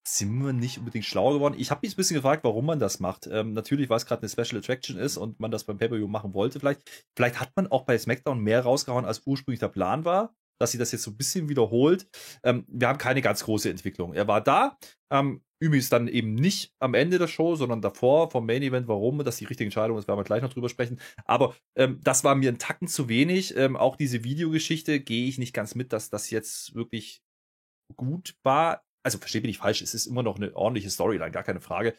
C: sind wir nicht unbedingt schlauer geworden. Ich habe mich ein bisschen gefragt, warum man das macht. Ähm, natürlich, weil es gerade eine Special Attraction ist und man das beim Pay-Per-View machen wollte. Vielleicht, vielleicht hat man auch bei SmackDown mehr rausgehauen, als ursprünglich der Plan war dass sie das jetzt so ein bisschen wiederholt. Ähm, wir haben keine ganz große Entwicklung. Er war da, ähm, übrigens dann eben nicht am Ende der Show, sondern davor vom Main Event. Warum das die richtige Entscheidung ist, werden wir gleich noch drüber sprechen. Aber ähm, das war mir ein Tacken zu wenig. Ähm, auch diese Videogeschichte gehe ich nicht ganz mit, dass das jetzt wirklich gut war. Also verstehe mich nicht falsch, es ist immer noch eine ordentliche Storyline, gar keine Frage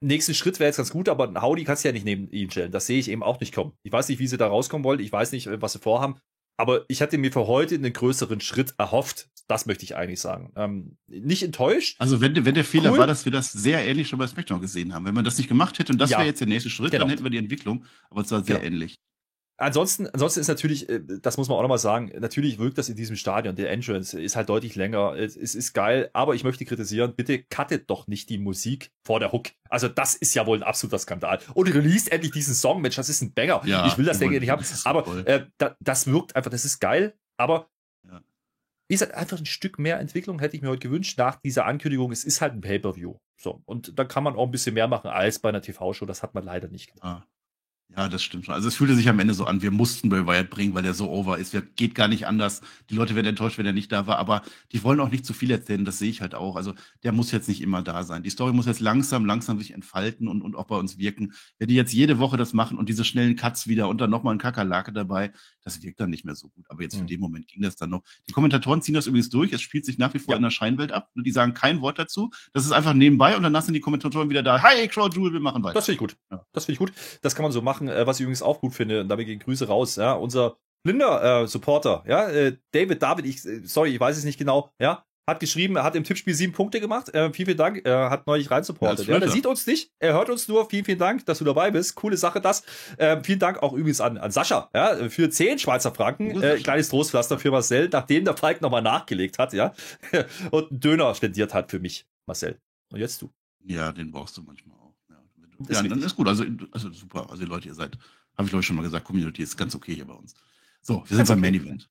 C: nächsten Schritt wäre jetzt ganz gut, aber ein Howdy kannst du ja nicht neben ihn stellen. Das sehe ich eben auch nicht kommen. Ich weiß nicht, wie sie da rauskommen wollen. Ich weiß nicht, was sie vorhaben. Aber ich hatte mir für heute einen größeren Schritt erhofft. Das möchte ich eigentlich sagen. Ähm, nicht enttäuscht.
B: Also wenn, wenn der Fehler cool. war, dass wir das sehr ähnlich schon bei SmackDown gesehen haben. Wenn man das nicht gemacht hätte und das ja. wäre jetzt der nächste Schritt, genau. dann hätten wir die Entwicklung. Aber es war sehr genau. ähnlich.
C: Ansonsten, ansonsten ist natürlich, äh, das muss man auch nochmal sagen, natürlich wirkt das in diesem Stadion. Der Entrance ist halt deutlich länger. Es, es ist geil, aber ich möchte kritisieren, bitte cuttet doch nicht die Musik vor der Hook. Also das ist ja wohl ein absoluter Skandal. Und release endlich diesen Song, Mensch, das ist ein Banger. Ja, ich will das Ding nicht haben. Aber äh, da, das wirkt einfach, das ist geil, aber. Wie gesagt, einfach ein Stück mehr Entwicklung hätte ich mir heute gewünscht nach dieser Ankündigung. Es ist halt ein Pay-Per-View. So. Und da kann man auch ein bisschen mehr machen als bei einer TV-Show. Das hat man leider nicht
B: gemacht. Ah. Ja, das stimmt schon. Also es fühlte sich am Ende so an, wir mussten Bray Wyatt bringen, weil er so over ist. Wir, geht gar nicht anders. Die Leute werden enttäuscht, wenn er nicht da war. Aber die wollen auch nicht zu viel erzählen. Das sehe ich halt auch. Also der muss jetzt nicht immer da sein. Die Story muss jetzt langsam, langsam sich entfalten und, und auch bei uns wirken. Wenn die jetzt jede Woche das machen und diese schnellen Cuts wieder und dann nochmal ein Kakerlake dabei, das wirkt dann nicht mehr so gut. Aber jetzt für
C: Mhm.
B: den Moment ging das dann noch. Die Kommentatoren ziehen das übrigens durch. Es spielt sich nach wie vor
C: Ja.
B: in der Scheinwelt ab. Die sagen kein Wort dazu. Das ist einfach nebenbei und danach sind die Kommentatoren wieder da. Hi, Crow Jewel, wir machen weiter.
C: Das finde ich gut.
B: Ja.
C: Das finde ich gut. Das kann man so machen. Äh, was ich übrigens auch gut finde, und damit gehen Grüße raus. Ja, unser blinder äh, Supporter, ja, äh, David, David, ich, äh, sorry, ich weiß es nicht genau, ja, hat geschrieben, er hat im Tippspiel sieben Punkte gemacht. Äh, vielen, vielen Dank. Er hat neulich rein supportet.
B: Ja,
C: Ja, der sieht uns nicht, er hört uns nur. Vielen, vielen Dank, dass du dabei bist. Coole Sache, das. Äh, vielen Dank auch übrigens an, an Sascha, ja, für zehn Schweizer Franken. Äh, kleines Trostpflaster für Marcel, nachdem der Falk nochmal nachgelegt hat, ja, (laughs) und einen Döner spendiert hat für mich, Marcel. Und jetzt du.
B: Ja, den brauchst du manchmal auch. Ja, wenn du-
C: Ist
B: ja dann ist gut. Also, also super. Also Leute, ihr seid, habe ich glaube ich schon mal gesagt, Community ist ganz okay hier bei uns. So, wir sind beim Main Event.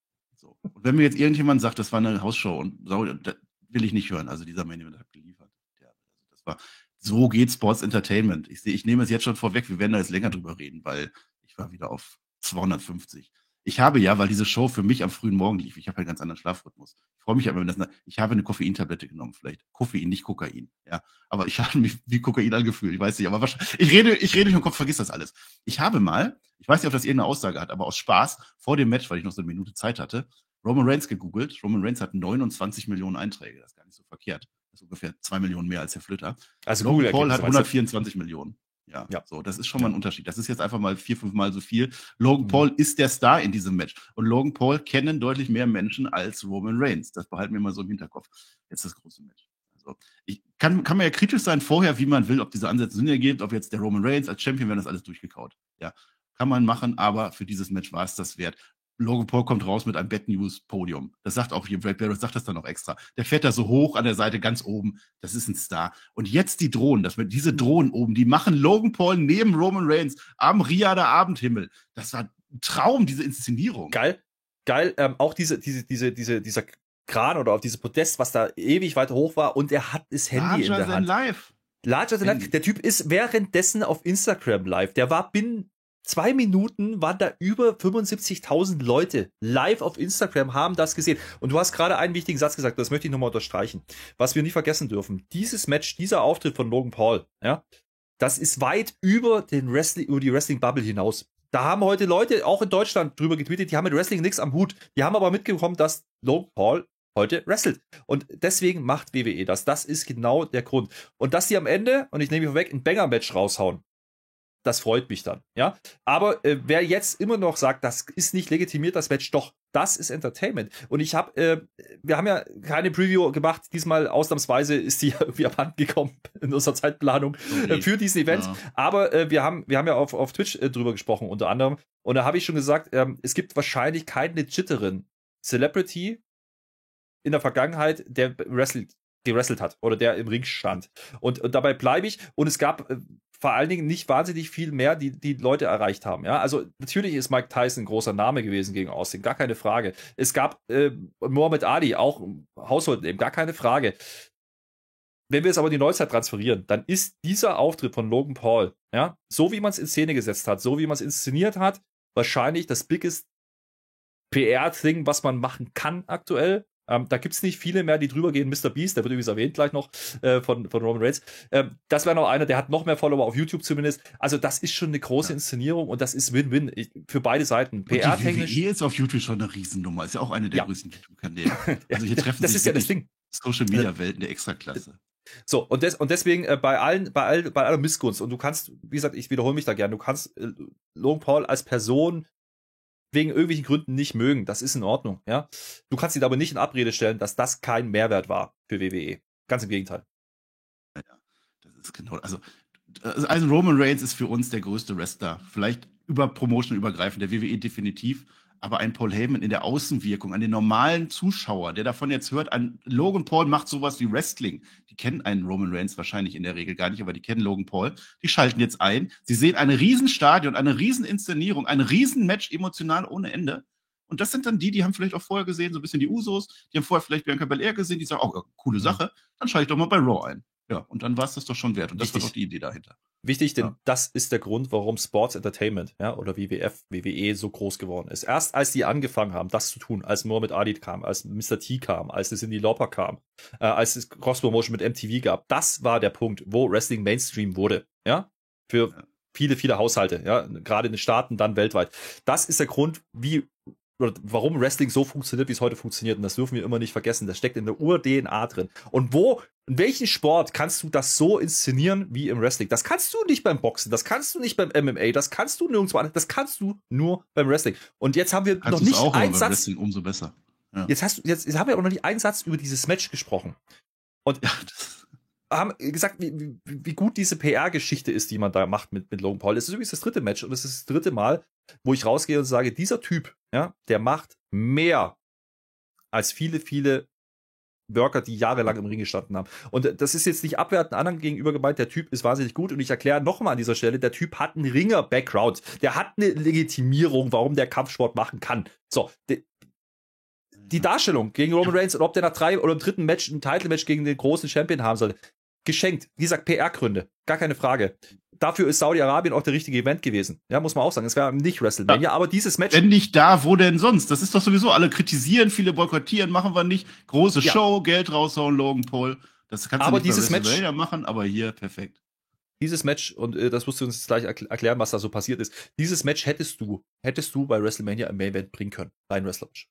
B: Und wenn mir jetzt irgendjemand sagt, das war eine Hausshow und das will ich nicht hören. Also dieser Main Event hat geliefert. Ja, also das war, so geht Sports Entertainment. Ich ich nehme es jetzt schon vorweg. Wir werden da jetzt länger drüber reden, weil ich war wieder auf 250. Ich habe ja, weil diese Show für mich am frühen Morgen lief, ich habe einen ganz anderen Schlafrhythmus. Ich freue mich aber, wenn das, ich habe eine Koffeintablette genommen, vielleicht. Koffein, nicht Kokain. Ja, aber ich (laughs) habe mich wie Kokain angefühlt. Ich weiß nicht, aber wahrscheinlich, ich rede, ich rede nicht im Kopf, vergiss das alles. Ich habe mal, ich weiß nicht, ob das irgendeine Aussage hat, aber aus Spaß vor dem Match, weil ich noch so eine Minute Zeit hatte, Roman Reigns gegoogelt. Roman Reigns hat 29 Millionen Einträge. Das ist gar nicht so verkehrt. Das ist ungefähr zwei Millionen mehr als Herr Flöter.
C: Also
B: Logan Paul hat
C: Ergebnisse, meinst du?
B: 124 Millionen. Ja,
C: Ja.
B: so, das ist schon mal ein Unterschied. Das ist jetzt einfach mal vier, fünf Mal so viel. Logan Paul ist der Star in diesem Match. Und Logan Paul kennen deutlich mehr Menschen als Roman Reigns. Das behalten wir mal so im Hinterkopf. Jetzt das große Match. Also, ich kann, kann man ja kritisch sein vorher, wie man will, ob diese Ansätze Sinn ergibt, ob jetzt der Roman Reigns als Champion, wenn das alles durchgekaut. Ja, kann man machen, aber für dieses Match war es das wert. Logan Paul kommt raus mit einem Bad News Podium. Das sagt auch hier, Brad Barrett sagt das dann noch extra. Der fährt da so hoch an der Seite ganz oben. Das ist ein Star. Und jetzt die Drohnen, das mit diese Drohnen oben, die machen Logan Paul neben Roman Reigns am Riader Abendhimmel. Das war ein Traum, diese Inszenierung.
C: Geil, geil. Ähm, auch diese, diese, diese, diese, dieser Kran oder auf diese Podest, was da ewig weiter hoch war und er hat das Handy in
B: Larger
C: der
B: than
C: Hand.
B: life.
C: Larger than life. Der Typ ist währenddessen auf Instagram live. Der war binnen zwei Minuten waren da über 75.000 Leute live auf Instagram, haben das gesehen. Und du hast gerade einen wichtigen Satz gesagt, das möchte ich nochmal unterstreichen. Was wir nie vergessen dürfen, dieses Match, dieser Auftritt von Logan Paul, ja, das ist weit über den Wrestling, über die Wrestling-Bubble hinaus. Da haben heute Leute, auch in Deutschland, drüber getweetet, die haben mit Wrestling nichts am Hut. Die haben aber mitbekommen, dass Logan Paul heute wrestelt. Und deswegen macht WWE das. Das ist genau der Grund. Und dass die am Ende, und ich nehme vorweg, ein Banger-Match raushauen, das freut mich dann, ja. Aber äh, wer jetzt immer noch sagt, das ist nicht legitimiert, das Match, doch, das ist Entertainment. Und ich habe, äh, wir haben ja keine Preview gemacht, diesmal ausnahmsweise ist die (laughs) irgendwie abhanden gekommen (laughs) in unserer Zeitplanung äh, für diesen Event.
B: Ja.
C: Aber äh, wir haben, wir haben ja auf, auf Twitch äh, drüber gesprochen, unter anderem. Und da habe ich schon gesagt, ähm, es gibt wahrscheinlich keinen legitteren Celebrity in der Vergangenheit, der wrestelt, gewrestelt hat oder der im Ring stand. Und, und dabei bleibe ich. Und es gab äh, vor allen Dingen nicht wahnsinnig viel mehr, die die Leute erreicht haben. Ja, also natürlich ist Mike Tyson ein großer Name gewesen gegen Austin, gar keine Frage. Es gab äh, Muhammad Ali, auch Household Name, gar keine Frage. Wenn wir es aber die Neuzeit transferieren, dann ist dieser Auftritt von Logan Paul, ja, so wie man es in Szene gesetzt hat, so wie man es inszeniert hat, wahrscheinlich das biggest PR-Thing, was man machen kann aktuell. Ähm, da gibt es nicht viele mehr, die drüber gehen. Mr. Beast, der wird übrigens erwähnt gleich noch äh, von, von Roman Reigns. Ähm, das wäre noch einer, der hat noch mehr Follower auf YouTube zumindest. Also, das ist schon eine große. Inszenierung und das ist Win-Win Ich- für beide Seiten. PR-technisch.
B: WWE ist auf YouTube schon eine Riesennummer. Ist ja auch eine der
C: Ja.
B: größten YouTube-Kanäle. (laughs) Also hier treffen
C: das
B: sich
C: ist ja das Ding.
B: Social-Media-Welten der Extraklasse.
C: So, und, des, und deswegen äh, bei allen, bei, all, bei aller Missgunst, und du kannst, wie gesagt, ich wiederhole mich da gern, du kannst äh, Logan Paul als Person wegen irgendwelchen Gründen nicht mögen. Das ist in Ordnung, ja. Du kannst ihn aber nicht in Abrede stellen, dass das kein Mehrwert war für WWE. Ganz im Gegenteil.
B: Das ist genau, also, also Roman Reigns ist für uns der größte Wrestler. Vielleicht über Promotion übergreifend, der WWE definitiv. Aber ein Paul Heyman in der Außenwirkung, an den normalen Zuschauer, der davon jetzt hört, an Logan Paul macht sowas wie Wrestling. Die kennen einen Roman Reigns wahrscheinlich in der Regel gar nicht, aber die kennen Logan Paul. Die schalten jetzt ein. Sie sehen eine Riesenstadion, eine Rieseninszenierung, ein Riesenmatch emotional ohne Ende. Und das sind dann die, die haben vielleicht auch vorher gesehen, so ein bisschen die Usos, die haben vorher vielleicht Bianca Belair gesehen, die sagen, oh, coole Sache, dann schalte ich doch mal bei Raw ein. Ja, und dann war es das doch schon wert. Und das war doch die Idee dahinter.
C: Wichtig, denn
B: Ja.
C: das ist der Grund, warum Sports Entertainment, ja, oder WWF, WWE so groß geworden ist. Erst als die angefangen haben, das zu tun, als Muhammad Ali kam, als Mr. T kam, als es in die Lauper kam, äh, als es Cross Promotion mit MTV gab, das war der Punkt, wo Wrestling Mainstream wurde, ja. Für
B: Ja.
C: viele, viele Haushalte, ja, gerade in den Staaten, dann weltweit. Das ist der Grund, wie oder warum Wrestling so funktioniert, wie es heute funktioniert. Und das dürfen wir immer nicht vergessen. Das steckt in der Ur-DNA drin. Und wo, in welchem Sport kannst du das so inszenieren wie im Wrestling? Das kannst du nicht beim Boxen, das kannst du nicht beim MMA, das kannst du nirgendwo anders, das kannst du nur beim Wrestling. Und jetzt haben wir
B: Kannst
C: noch nicht einen Satz.
B: Wrestling umso besser. Ja.
C: Jetzt, hast du, jetzt, jetzt haben wir auch noch nicht einen Satz über dieses Match gesprochen. Und
B: Ja, (laughs)
C: haben gesagt, wie, wie, wie gut diese PR-Geschichte ist, die man da macht mit, mit Logan Paul. Es ist übrigens das dritte Match und es ist das dritte Mal, wo ich rausgehe und sage, dieser Typ, ja, der macht mehr als viele, viele Worker, die jahrelang im Ring gestanden haben. Und das ist jetzt nicht abwertend anderen gegenüber gemeint, der Typ ist wahnsinnig gut und ich erkläre nochmal an dieser Stelle, der Typ hat einen Ringer-Background. Der hat eine Legitimierung, warum der Kampfsport machen kann. So, de, die Darstellung gegen Roman Reigns und ob der nach drei oder im dritten Match ein Title-Match gegen den großen Champion haben soll. Geschenkt. Wie gesagt, PR-Gründe. Gar keine Frage. Dafür ist Saudi-Arabien auch der richtige Event gewesen. Ja, muss man auch sagen. Es war nicht WrestleMania, ja. aber dieses Match.
B: wenn nicht da, wo denn sonst? Das ist doch sowieso, alle kritisieren, viele boykottieren, machen wir nicht. Große
C: Ja.
B: Show, Geld raushauen, Logan Paul. Das kannst
C: Aber
B: du nicht
C: dieses
B: bei
C: Match-
B: WrestleMania machen, aber hier perfekt.
C: dieses Match, und äh, das musst du uns jetzt gleich erkl erklären, was da so passiert ist. Dieses Match hättest du, hättest du bei WrestleMania im Main Event bringen können. Dein Wrestler-Match.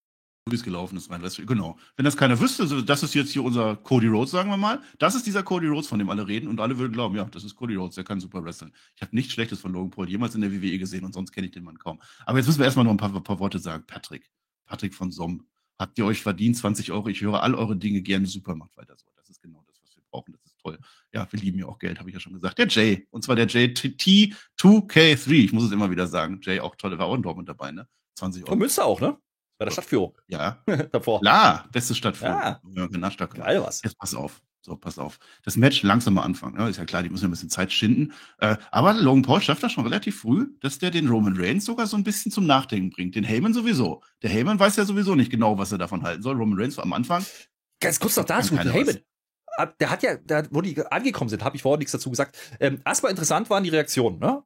B: Wie es gelaufen ist, rein. Genau. Wenn das keiner wüsste, so, das ist jetzt hier unser Cody Rhodes, sagen wir mal. Das ist dieser Cody Rhodes, von dem alle reden und alle würden glauben, ja, das ist Cody Rhodes, der kann super wresteln. Ich habe nichts Schlechtes von Logan Paul jemals in der WWE gesehen und sonst kenne ich den Mann kaum. Aber jetzt müssen wir erstmal noch ein paar, paar Worte sagen. Patrick, Patrick von Somm, habt ihr euch verdient, 20 Euro, ich höre all eure Dinge gerne, super, macht weiter so. Das ist genau das, was wir brauchen, das ist toll. Ja, wir lieben ja auch Geld, habe ich ja schon gesagt. Der Jay, und zwar der Jay T2K3, ich muss es immer wieder sagen. Jay auch tolle, war auch in Dortmund dabei, ne? 20 Euro.
C: Und Münster auch, ne? Bei der Stadtführung.
B: Ja, (laughs)
C: Davor.
B: Klar, beste Stadt für
C: Ja.
B: ja, genau, stark.
C: Geil was.
B: Jetzt pass auf. So, pass auf. Das Match langsam am Anfang. Ne? Ist ja klar, die müssen ja ein bisschen Zeit schinden. Äh, aber Logan Paul schafft das schon relativ früh, dass der den Roman Reigns sogar so ein bisschen zum Nachdenken bringt. Den Heyman sowieso. Der Heyman weiß ja sowieso nicht genau, was er davon halten soll. Roman Reigns war am Anfang.
C: Ganz kurz noch dazu, Heyman. hat- Der hat ja, der, wo die angekommen sind, habe ich vorher nichts dazu gesagt. Ähm, erstmal interessant waren die Reaktionen, ne?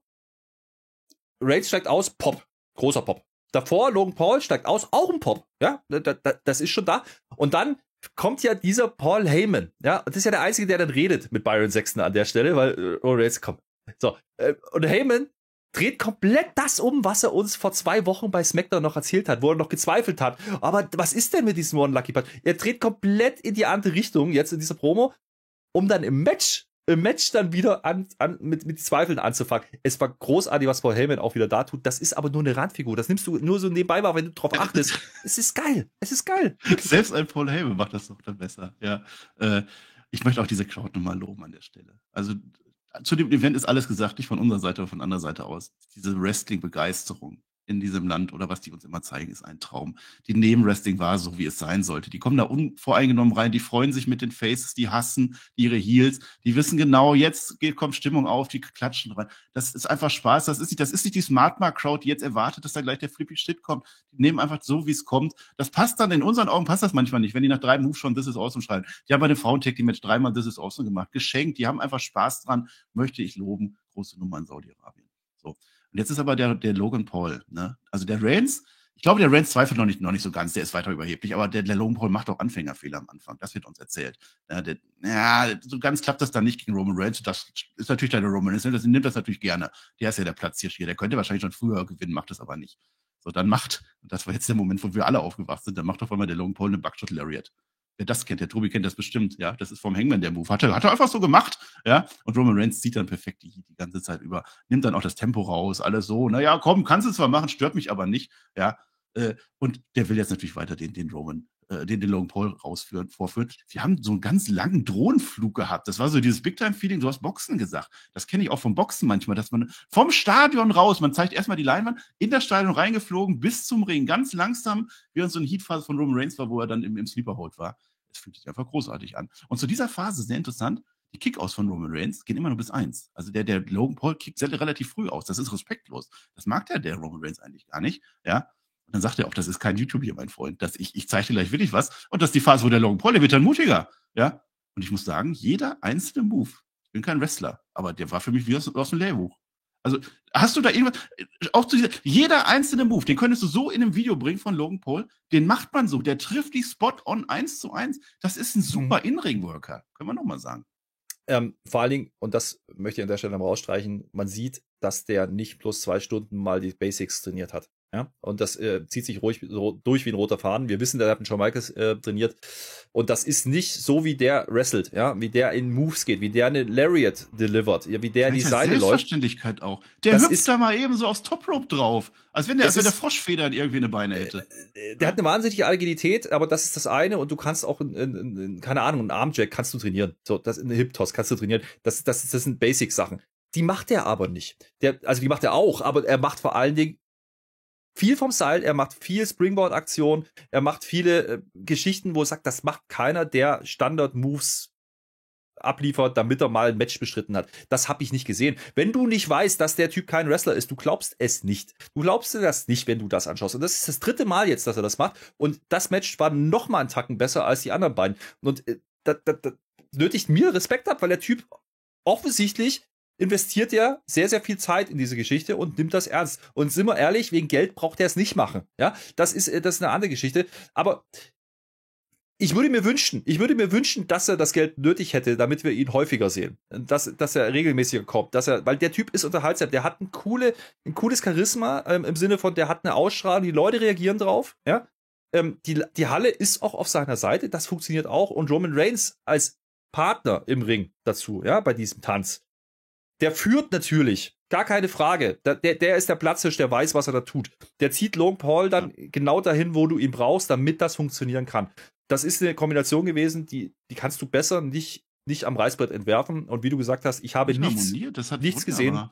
C: Reigns steigt aus, Pop. Großer Pop. Davor, Logan Paul steigt aus, auch ein Pop. Ja, da, da, das ist schon da. Und dann kommt ja dieser Paul Heyman. Ja, das ist ja der Einzige, der dann redet mit Byron Sexton an der Stelle, weil äh, oh, Reigns kommt. So, äh, und Heyman dreht komplett das um, was er uns vor zwei Wochen bei SmackDown noch erzählt hat, wo er noch gezweifelt hat. Aber was ist denn mit diesem One Lucky Punch? Er dreht komplett in die andere Richtung jetzt in dieser Promo, um dann im Match, im Match dann wieder an, an, mit, mit Zweifeln anzufangen. Es war großartig, was Paul Heyman auch wieder da tut. Das ist aber nur eine Randfigur. Das nimmst du nur so nebenbei wahr, wenn du drauf achtest. (laughs) es ist geil. Es ist geil.
B: Selbst ein Paul Heyman macht das doch dann besser. Ja. Äh, ich möchte auch diese Crowd nochmal loben an der Stelle. Also zu dem Event ist alles gesagt, nicht von unserer Seite, aber von anderer Seite aus. Diese Wrestling-Begeisterung in diesem Land oder was die uns immer zeigen, ist ein Traum. Die nehmen Wrestling wahr, so wie es sein sollte. Die kommen da unvoreingenommen rein, die freuen sich mit den Faces, die hassen ihre Heels, die wissen genau, jetzt kommt Stimmung auf, die klatschen rein. Das ist einfach Spaß. Das ist nicht, das ist nicht die Smart Mark Crowd, die jetzt erwartet, dass da gleich der Flippy Shit kommt. Die nehmen einfach so, wie es kommt. Das passt dann in unseren Augen, passt das manchmal nicht, wenn die nach drei Moves schon This is Awesome schreien. Die haben bei dem Frauentag die Match dreimal This is Awesome gemacht, geschenkt. Die haben einfach Spaß dran, möchte ich loben. Große Nummer in Saudi-Arabien. So. Und jetzt ist aber der, der Logan Paul, ne? Also der Reigns, ich glaube, der Reigns zweifelt noch nicht, noch nicht so ganz, der ist weiter überheblich, aber der, der Logan Paul macht auch Anfängerfehler am Anfang. Das wird uns erzählt. Ja, der, ja, so ganz klappt das dann nicht gegen Roman Reigns. Das ist natürlich der Roman Reigns, das nimmt das natürlich gerne. Der ist ja der Platzhirsch hier. Der könnte wahrscheinlich schon früher gewinnen, macht das aber nicht. So, dann macht, und das war jetzt der Moment, wo wir alle aufgewacht sind, dann macht auf einmal der Logan Paul eine Buckshot Lariat. Wer das kennt, der Tobi kennt das bestimmt, ja. Das ist vom Hangman der Move. Hat er, hat er einfach so gemacht, ja. Und Roman Reigns zieht dann perfekt die, die ganze Zeit über, nimmt dann auch das Tempo raus, alles so. Naja, komm, kannst du zwar machen, stört mich aber nicht, ja. Äh, und der will jetzt natürlich weiter den, den Roman, äh, den, Logan Paul rausführen, vorführen. Wir haben so einen ganz langen Drohnenflug gehabt. Das war so dieses Big-Time-Feeling, du hast Boxen gesagt. Das kenne ich auch vom Boxen manchmal, dass man vom Stadion raus, man zeigt erstmal die Leinwand, in das Stadion reingeflogen, bis zum Ring, ganz langsam, uns so eine Heatphase von Roman Reigns war, wo er dann im, im Sleeper-Hold war. Es fühlt sich einfach großartig an. Und zu dieser Phase, sehr interessant, die Kick-Aus von Roman Reigns gehen immer nur bis eins. Also der, der Logan Paul kickt relativ früh aus. Das ist respektlos. Das mag der, der Roman Reigns eigentlich gar nicht. Ja. Und dann sagt er auch, das ist kein YouTube hier, mein Freund. Das, ich, ich zeige dir gleich wirklich was. Und das ist die Phase, wo der Logan Paul, der wird dann mutiger. Ja. Und ich muss sagen, jeder einzelne Move, ich bin kein Wrestler, aber der war für mich wie aus, aus dem Lehrbuch. Also, hast du da irgendwas, auch zu dieser, jeder einzelne Move, den könntest du so in einem Video bringen von Logan Paul, den macht man so, der trifft die Spot on eins zu eins. Das ist ein super In-Ring-Worker, können wir nochmal sagen.
C: Ähm, vor allen Dingen, und das möchte ich an der Stelle mal rausstreichen, man sieht, dass der nicht plus zwei Stunden mal die Basics trainiert hat. Ja, und das äh, zieht sich ruhig so durch wie ein roter Faden. Wir wissen, der hat einen Shawn Michaels äh, trainiert. Und das ist nicht so, wie der wrestelt, ja, wie der in Moves geht, wie der eine Lariat delivert, ja, wie der in die Seite läuft.
B: Selbstverständlichkeit auch. Der das hüpft da mal eben so aufs Top Rope drauf. Als wenn der, als wenn der Froschfedern irgendwie eine Beine hätte.
C: Äh, der hat eine wahnsinnige Agilität, aber das ist das eine. Und du kannst auch, in, in, in, keine Ahnung, einen Armjack kannst du trainieren. So, das in Hip Toss kannst du trainieren. Das, das, das sind Basic-Sachen. Die macht er aber nicht. Der, also die macht er auch, aber er macht vor allen Dingen viel vom Seil, er macht viel Springboard-Aktionen, er macht viele äh, Geschichten, wo er sagt, das macht keiner, der Standard-Moves abliefert, damit er mal ein Match bestritten hat. Das habe ich nicht gesehen. Wenn du nicht weißt, dass der Typ kein Wrestler ist, du glaubst es nicht. Du glaubst dir das nicht, wenn du das anschaust. Und das ist das dritte Mal jetzt, dass er das macht. Und das Match war noch mal einen Tacken besser als die anderen beiden. Und äh, das, das, das nötigt mir Respekt ab, weil der Typ offensichtlich investiert er sehr, sehr viel Zeit in diese Geschichte und nimmt das ernst. Und sind wir ehrlich, wegen Geld braucht er es nicht machen. Ja, das ist, äh, das ist eine andere Geschichte. Aber ich würde mir wünschen, ich würde mir wünschen, dass er das Geld nötig hätte, damit wir ihn häufiger sehen. Dass, dass er regelmäßiger kommt, dass er, weil der Typ ist unterhaltsam, der hat ein, coole, ein cooles Charisma ähm, im Sinne von, der hat eine Ausstrahlung, die Leute reagieren drauf, ja. Ähm, die, die Halle ist auch auf seiner Seite, das funktioniert auch. Und Roman Reigns als Partner im Ring dazu, ja, bei diesem Tanz der führt natürlich, gar keine Frage. Der, der, ist der Platzhirsch, der weiß, was er da tut. Der zieht Logan Paul dann genau dahin, wo du ihn brauchst, damit das funktionieren kann. Das ist eine Kombination gewesen, die, die kannst du besser nicht, nicht am Reißbrett entwerfen. Und wie du gesagt hast, ich habe nichts, nichts gesehen.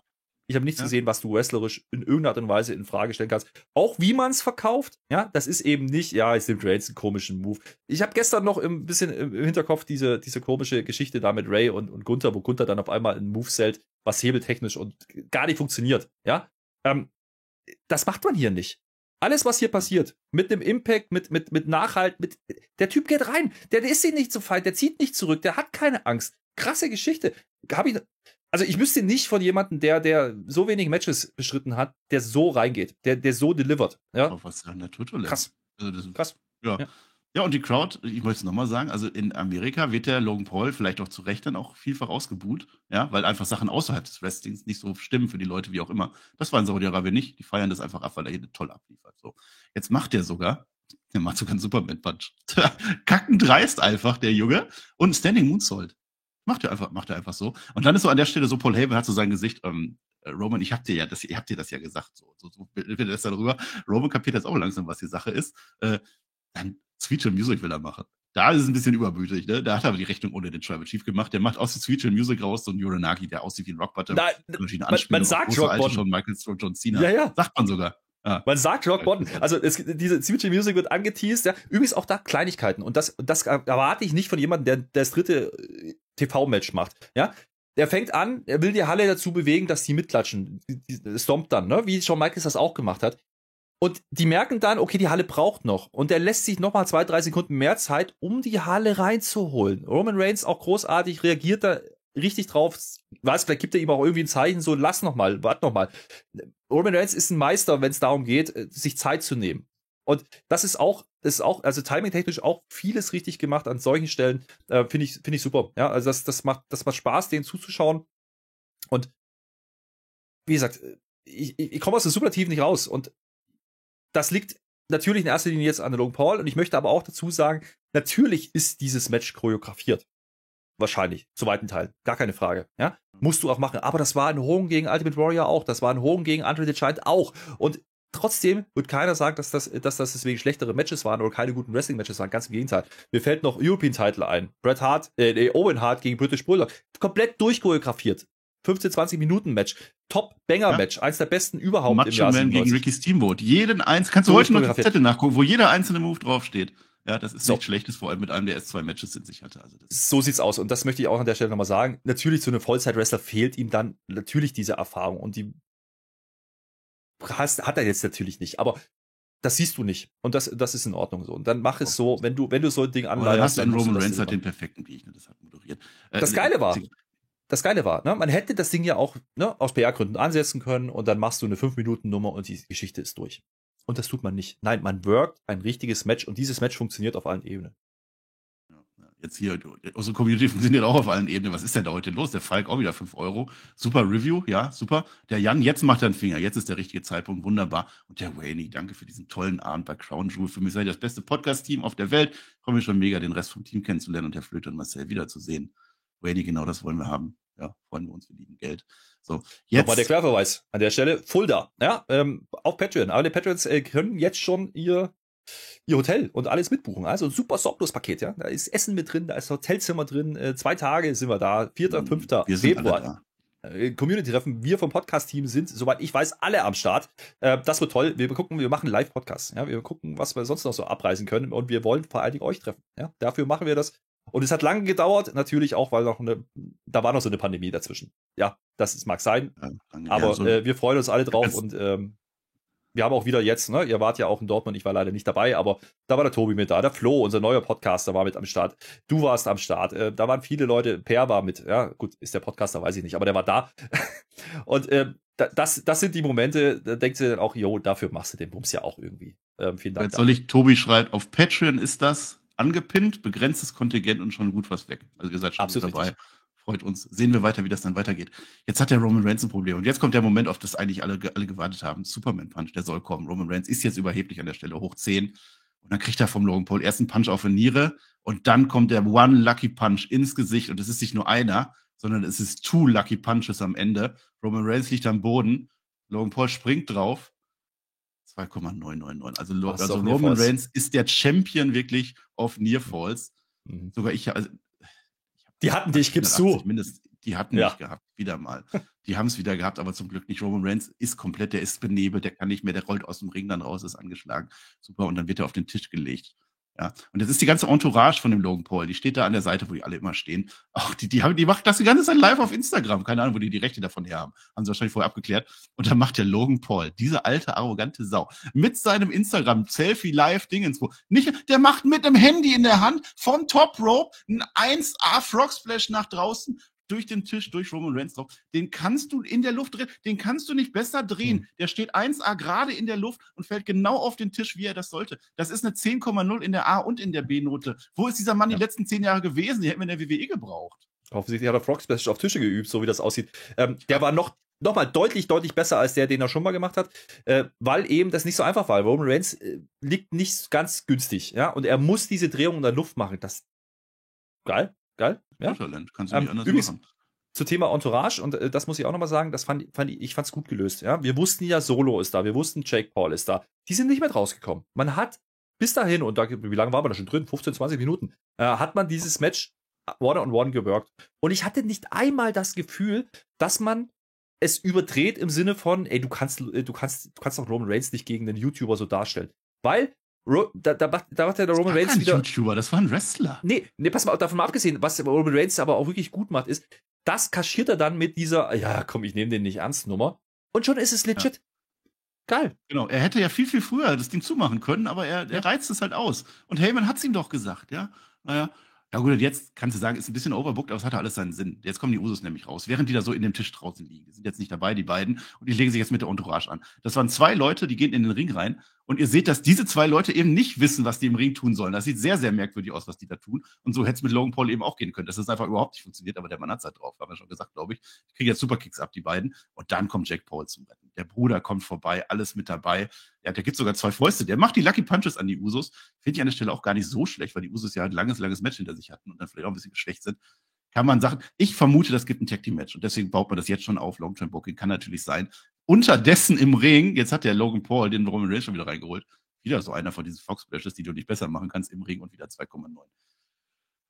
C: Ich habe nichts ja. gesehen, was du wrestlerisch in irgendeiner Art und Weise in Frage stellen kannst. Auch wie man es verkauft, ja, das ist eben nicht, ja, es nimmt Reigns einen komischen Move. Ich habe gestern noch ein bisschen im Hinterkopf diese, diese komische Geschichte da mit Ray und, und Gunther, wo Gunther dann auf einmal einen Move zählt, was hebeltechnisch und gar nicht funktioniert, ja. Ähm, das macht man hier nicht. Alles, was hier passiert, mit dem Impact, mit, mit, mit Nachhalt, mit, der Typ geht rein, der, der ist sich nicht so feind, der zieht nicht zurück, der hat keine Angst. Krasse Geschichte. Hab ich, also ich wüsste nicht von jemandem, der, der so wenig Matches bestritten hat, der so reingeht, der, der so delivert. Ja?
B: Auf was an der Turbulence.
C: Krass. Also Krass.
B: Ja. ja. ja. und die Crowd, ich möchte es nochmal sagen, also in Amerika wird der Logan Paul vielleicht auch zu Recht dann auch vielfach ausgebuht, ja, weil einfach Sachen außerhalb des Wrestlings nicht so stimmen für die Leute, wie auch immer. Das war in Saudi-Arabien nicht. Die feiern das einfach ab, weil er hier toll abliefert. So. Jetzt macht der sogar, der macht sogar einen Superman-Punch. (laughs) Kacken dreist einfach, der Junge. Und Standing Moonsault. Macht er einfach, macht er einfach so. Und dann ist so an der Stelle so, Paul Heyman hat so sein Gesicht, ähm, äh, Roman, ich hab dir ja das, ihr habt dir das ja gesagt, so, so, so will das darüber. Roman kapiert jetzt auch langsam, was die Sache ist. Äh, dann Sweet and Music will er machen. Da ist es ein bisschen übermütig, ne? Da hat er aber die Rechnung ohne den Tribal Chief gemacht. Der macht aus der Sweet and Music raus so ein Uranagi, der aussieht wie ein Rockbottom.
C: Nein, man, man sagt Rock
B: schon Michael John Cena.
C: Ja, ja.
B: Sagt man sogar.
C: Ah. Man sagt Rock Bottom. Also es, diese Signature Music wird angeteased. Ja. Übrigens auch da Kleinigkeiten. Und das, das erwarte ich nicht von jemandem, der, der das dritte äh, TV-Match macht. Ja. Der fängt an, er will die Halle dazu bewegen, dass die mitklatschen. Stompt dann, ne? wie Shawn Michaels das auch gemacht hat. Und die merken dann, okay, die Halle braucht noch. Und er lässt sich nochmal zwei, drei Sekunden mehr Zeit, um die Halle reinzuholen. Roman Reigns auch großartig, reagiert da richtig drauf. Weiß, vielleicht gibt er ihm auch irgendwie ein Zeichen, so lass noch mal, warte noch mal. Roman Reigns ist ein Meister, wenn es darum geht, äh, sich Zeit zu nehmen. Und das ist auch, ist auch, also timing-technisch auch vieles richtig gemacht an solchen Stellen. Äh, Finde ich, finde ich super. Ja, also das, das macht, das macht Spaß, denen zuzuschauen. Und wie gesagt, ich, ich, ich komme aus dem Superlativ nicht raus. Und das liegt natürlich in erster Linie jetzt an Logan Paul. Und ich möchte aber auch dazu sagen, natürlich ist dieses Match choreografiert. Wahrscheinlich, zu weiten Teil. Gar keine Frage. Ja? Musst du auch machen. Aber das war ein Hohn gegen Ultimate Warrior auch. Das war ein Hohn gegen Andre the Giant auch. Und trotzdem wird keiner sagen, dass das, dass das deswegen schlechtere Matches waren oder keine guten Wrestling-Matches waren. Ganz im Gegenteil. Mir fällt noch European Title ein. Bret Hart, äh, Owen Hart gegen British Bulldog. Komplett durchchoreografiert. 15, 20 Minuten Match. Top Banger Match. Ja. Eins der besten überhaupt
B: Macho im Jahr Man gegen Ricky Steamboat. Jeden eins, kannst du heute noch die Zettel nachgucken, wo jeder einzelne Move draufsteht. Ja, das ist so. nichts Schlechtes, vor allem mit einem, der S2 Matches in sich hatte. Also
C: so sieht's aus. Und das möchte ich auch an der Stelle nochmal sagen. Natürlich zu einem Vollzeit-Wrestler fehlt ihm dann natürlich diese Erfahrung. Und die hast, hat er jetzt natürlich nicht. Aber das siehst du nicht. Und das, das ist in Ordnung so. Und dann mach es so, wenn du, wenn du so ein Ding
B: anleitest. hast du einen Roman Reigns hat den perfekten Gegner, das hat moderiert.
C: Äh, das Geile war, das Geile war, ne, man hätte das Ding ja auch ne, aus PR-Gründen ansetzen können und dann machst du eine 5-Minuten-Nummer und die Geschichte ist durch. Und das tut man nicht. Nein, man workt ein richtiges Match und dieses Match funktioniert auf allen Ebenen.
B: jetzt hier, unsere Community (laughs) funktioniert auch auf allen Ebenen. Was ist denn da heute los? Der Falk auch wieder 5 Euro. Super Review, ja, super. Der Jan, jetzt macht er einen Finger. Jetzt ist der richtige Zeitpunkt, wunderbar. Und der Wayne, danke für diesen tollen Abend bei Crown Jewel. Für mich seid ihr das beste Podcast-Team auf der Welt. Ich freue mich schon mega, den Rest vom Team kennenzulernen und Herr Flöte und Marcel wiederzusehen. Wayne, genau das wollen wir haben. Ja, freuen wir uns, wir lieben Geld. So,
C: jetzt. Nochmal der Querverweis an der Stelle. Fulda, ja, ähm, auf Patreon. Alle Patrons äh, können jetzt schon ihr, ihr Hotel und alles mitbuchen. Also ein super Sorglos-Paket, ja. Da ist Essen mit drin, da ist Hotelzimmer drin. Äh, zwei Tage sind wir da. 4., 5. Wir Februar. Äh, Community-Treffen, wir vom Podcast-Team sind, soweit ich weiß, alle am Start. Äh, das wird toll. Wir gucken, wir machen Live-Podcasts. Ja? Wir gucken, was wir sonst noch so abreißen können und wir wollen vor allen Dingen euch treffen. Ja? Dafür machen wir das. Und es hat lange gedauert, natürlich auch, weil noch eine, da war noch so eine Pandemie dazwischen. Ja, das ist, mag sein. Ja, aber ja, so äh, wir freuen uns alle drauf und ähm, wir haben auch wieder jetzt, ne, ihr wart ja auch in Dortmund, ich war leider nicht dabei, aber da war der Tobi mit da, der Flo, unser neuer Podcaster, war mit am Start. Du warst am Start. Äh, da waren viele Leute, Per war mit, ja, gut, ist der Podcaster, weiß ich nicht, aber der war da. (laughs) und äh, das, das sind die Momente, da denkt ihr dann auch, jo, dafür machst du den Bums ja auch irgendwie. Ähm, vielen Dank.
B: Jetzt soll ich, Tobi schreibt, auf Patreon ist das angepinnt, begrenztes Kontingent und schon gut was weg. Also ihr seid schon Absolut dabei. Richtig. Freut uns. Sehen wir weiter, wie das dann weitergeht. Jetzt hat der Roman Reigns ein Problem. Und jetzt kommt der Moment, auf das eigentlich alle, alle gewartet haben. Superman Punch, der soll kommen. Roman Reigns ist jetzt überheblich an der Stelle, hoch 10. Und dann kriegt er vom Logan Paul erst einen Punch auf die Niere. Und dann kommt der One Lucky Punch ins Gesicht. Und es ist nicht nur einer, sondern es ist two Lucky Punches am Ende. Roman Reigns liegt am Boden. Logan Paul springt drauf 2,999. Also, also Roman Reigns ist der Champion wirklich auf Nearfalls. Mhm. Sogar ich, also,
C: die hatten dich, gibst du.
B: Mindest, die hatten ja. mich gehabt, wieder mal. Die haben es wieder gehabt, aber zum Glück nicht. Roman Reigns ist komplett, der ist benebelt, der kann nicht mehr, der rollt aus dem Ring dann raus, ist angeschlagen. Super, und dann wird er auf den Tisch gelegt. Ja, und das ist die ganze Entourage von dem Logan Paul. Die steht da an der Seite, wo die alle immer stehen. Auch die, die haben, die macht das die ganze Zeit live auf Instagram. Keine Ahnung, wo die die Rechte davon her haben. Haben sie wahrscheinlich vorher abgeklärt. Und dann macht der Logan Paul, diese alte, arrogante Sau, mit seinem Instagram-Selfie live Dingens, wo nicht, der macht mit dem Handy in der Hand vom Top Rope ein 1A Frog Splash nach draußen, durch den Tisch, durch Roman Reigns drauf. Den kannst du in der Luft drehen, den kannst du nicht besser drehen. Mhm. Der steht 1A gerade in der Luft und fällt genau auf den Tisch, wie er das sollte. Das ist eine 10,0 in der A und in der B-Note. Wo ist dieser Mann ja. die letzten zehn Jahre gewesen? Die hätten wir in der WWE gebraucht.
C: Offensichtlich hat er Frog Splash auf Tische geübt, so wie das aussieht. Ähm, der war noch nochmal deutlich, deutlich besser als der, den er schon mal gemacht hat, äh, weil eben das nicht so einfach war. Roman Reigns äh, liegt nicht ganz günstig, ja, und er muss diese Drehung in der Luft machen. Das geil, Geil?
B: Ja? Talent, kannst du nicht ähm, anders übrigens, machen.
C: Zu Thema Entourage, und äh, das muss ich auch nochmal sagen, das fand, fand ich, ich fand's gut gelöst. Ja? Wir wussten ja, Solo ist da, wir wussten, Jake Paul ist da. Die sind nicht mehr rausgekommen. Man hat bis dahin, und da, wie lange war man da schon drin? 15, 20 Minuten, äh, hat man dieses Match One-on-One gewirkt. Und ich hatte nicht einmal das Gefühl, dass man es überdreht im Sinne von, ey, du kannst, äh, du kannst, du kannst doch Roman Reigns nicht gegen den YouTuber so darstellen. Weil Ro da, da, macht, da macht ja der Roman Reigns wieder.
B: YouTuber, das war ein Wrestler.
C: Nee, nee, pass mal, davon mal abgesehen, was Roman Reigns aber auch wirklich gut macht, ist, das kaschiert er dann mit dieser, ja, komm, ich nehme den nicht ernst Nummer. Und schon ist es legit. Ja. Geil.
B: Genau, er hätte ja viel, viel früher das Ding zumachen können, aber er, er reizt es halt aus. Und Heyman hat es ihm doch gesagt, ja. Naja, ja gut, jetzt kannst du sagen, ist ein bisschen overbooked, aber es hatte alles seinen Sinn. Jetzt kommen die Usos nämlich raus, während die da so in dem Tisch draußen liegen. Die sind jetzt nicht dabei, die beiden, und die legen sich jetzt mit der Entourage an. Das waren zwei Leute, die gehen in den Ring rein und ihr seht, dass diese zwei Leute eben nicht wissen, was die im Ring tun sollen. Das sieht sehr, sehr merkwürdig aus, was die da tun. Und so hätte es mit Logan Paul eben auch gehen können. Das ist einfach überhaupt nicht funktioniert, aber der Mann hat halt drauf, haben wir schon gesagt, glaube ich. Die kriegen jetzt Superkicks ab, die beiden. Und dann kommt Jack Paul zum Retten. Der Bruder kommt vorbei, alles mit dabei. Ja, der gibt sogar zwei Fäuste. Der macht die Lucky Punches an die Usos. Finde ich an der Stelle auch gar nicht so schlecht, weil die Usos ja ein langes, langes Match hinter sich hatten und dann vielleicht auch ein bisschen geschwächt sind kann man sagen, ich vermute, das gibt ein Tag Team Match und deswegen baut man das jetzt schon auf. Long Term Booking kann natürlich sein. Unterdessen im Ring, jetzt hat der Logan Paul den Roman Reigns schon wieder reingeholt. Wieder so einer von diesen Fox Splashes, die du nicht besser machen kannst im Ring und wieder 2,9.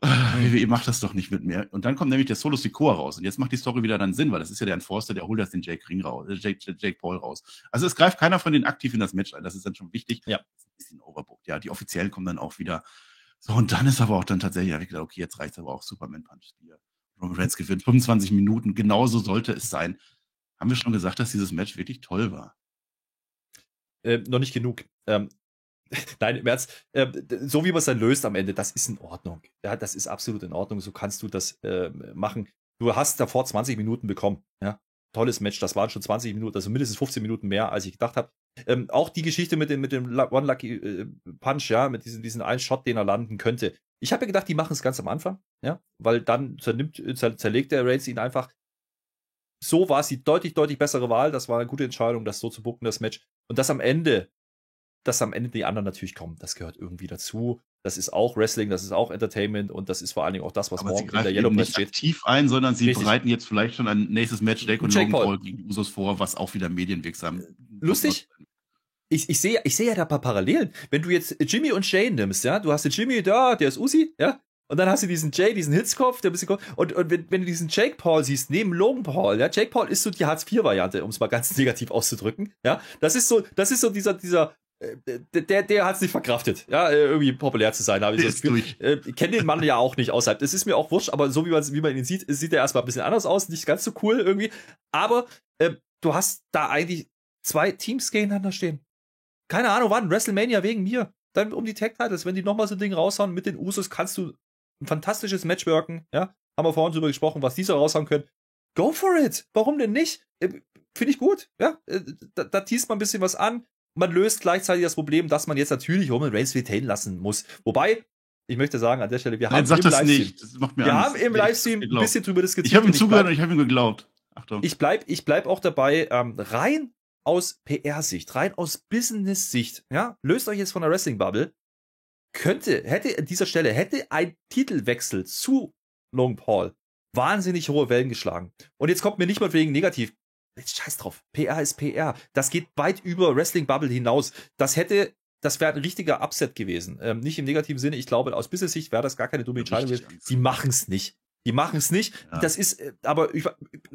B: WWE macht das doch nicht mit mir. Und dann kommt nämlich der Solo Sikoa raus. Und jetzt macht die Story wieder dann Sinn, weil das ist ja der Enforcer, der holt das den Jake Ring raus, äh, Jake, Jake Paul raus. Also es greift keiner von denen aktiv in das Match ein. Das ist dann schon wichtig. Ja. Das ist ein bisschen overbooked. Ja, die Offiziellen kommen dann auch wieder. So, und dann ist aber auch dann tatsächlich, ich gedacht, okay, jetzt reicht aber auch Superman Punch. Hier. Roman Reigns gewinnt 25 Minuten. Genauso sollte es sein. Haben wir schon gesagt, dass dieses Match wirklich toll war?
C: Äh, noch nicht genug. Ähm, (laughs) Nein, im Ernst, äh, so wie man es dann löst am Ende, das ist in Ordnung. Ja, das ist absolut in Ordnung. So kannst du das äh, machen. Du hast davor 20 Minuten bekommen. Ja, tolles Match. Das waren schon 20 Minuten, also mindestens 15 Minuten mehr, als ich gedacht habe. Ähm, auch die Geschichte mit dem, mit dem One Lucky äh, Punch, ja, mit diesem, diesem einen Shot, den er landen könnte. Ich habe ja gedacht, die machen es ganz am Anfang, ja, weil dann zernimmt, zer, zerlegt der Reigns ihn einfach. So war es die deutlich, deutlich bessere Wahl. Das war eine gute Entscheidung, das so zu bucken, das Match. Und das am Ende, dass am Ende die anderen natürlich kommen, das gehört irgendwie dazu. Das ist auch Wrestling, das ist auch Entertainment und das ist vor allen Dingen auch das, was
B: Aber
C: morgen in der Yellow Press steht.
B: aktiv ein, sondern sie
C: Richtig.
B: bereiten jetzt vielleicht schon ein nächstes Match Jake und
C: Jake
B: Logan
C: Paul.
B: Gegen Usos vor, was auch wieder medienwirksam
C: Lustig? Ich, ich sehe ich sehe ja da ein paar Parallelen. Wenn du jetzt Jimmy und Jay nimmst, ja, du hast den Jimmy da, der ist Uzi, ja, und dann hast du diesen Jay, diesen Hitzkopf, der ein bisschen ko- und, und wenn, wenn du diesen Jake Paul siehst, neben Logan Paul, ja, Jake Paul ist so die Hartz-IV-Variante, um es mal ganz (laughs) negativ auszudrücken, ja, das ist so, das ist so dieser, dieser, äh, der, der hat es nicht verkraftet, ja, äh, irgendwie populär zu sein, habe ich so das Gefühl. Äh, ich kenne den Mann ja auch nicht außerhalb. Das ist mir auch wurscht, aber so wie man, wie man ihn sieht, sieht er erstmal ein bisschen anders aus, nicht ganz so cool irgendwie. Aber äh, du hast da eigentlich zwei Teams gegeneinander stehen. Keine Ahnung, wann, WrestleMania wegen mir. Dann um die Tag Titles, wenn die nochmal so ein Ding raushauen mit den Usos, kannst du ein fantastisches Match worken, ja. Haben wir vorhin drüber gesprochen, was diese raushauen können. Go for it! Warum denn nicht? Äh, Finde ich gut, ja. Äh, Da, da teast man ein bisschen was an. Man löst gleichzeitig das Problem, dass man jetzt natürlich Roman Reigns retain lassen muss. Wobei, ich möchte sagen, an der Stelle, wir
B: Nein,
C: haben
B: sag
C: im
B: das
C: Livestream,
B: nicht. Das macht mir
C: wir
B: Angst.
C: haben im Livestream ein bisschen drüber diskutiert.
B: Ich habe ihm zugehört und ich habe ihm geglaubt. Achtung.
C: ich bleib, ich bleib auch dabei, ähm, rein aus PR-Sicht, rein aus Business-Sicht, ja, löst euch jetzt von der Wrestling-Bubble, könnte, hätte an dieser Stelle, hätte ein Titelwechsel zu Logan Paul wahnsinnig hohe Wellen geschlagen. Und jetzt kommt mir nicht mal wegen negativ, jetzt scheiß drauf, PR ist PR, das geht weit über Wrestling-Bubble hinaus. Das hätte, das wäre ein richtiger Upset gewesen. Ähm, nicht im negativen Sinne, ich glaube, aus Business-Sicht wäre das gar keine dumme Entscheidung gewesen. Die machen es nicht. Die machen es nicht.
B: Ja.
C: Das ist, äh, aber ich,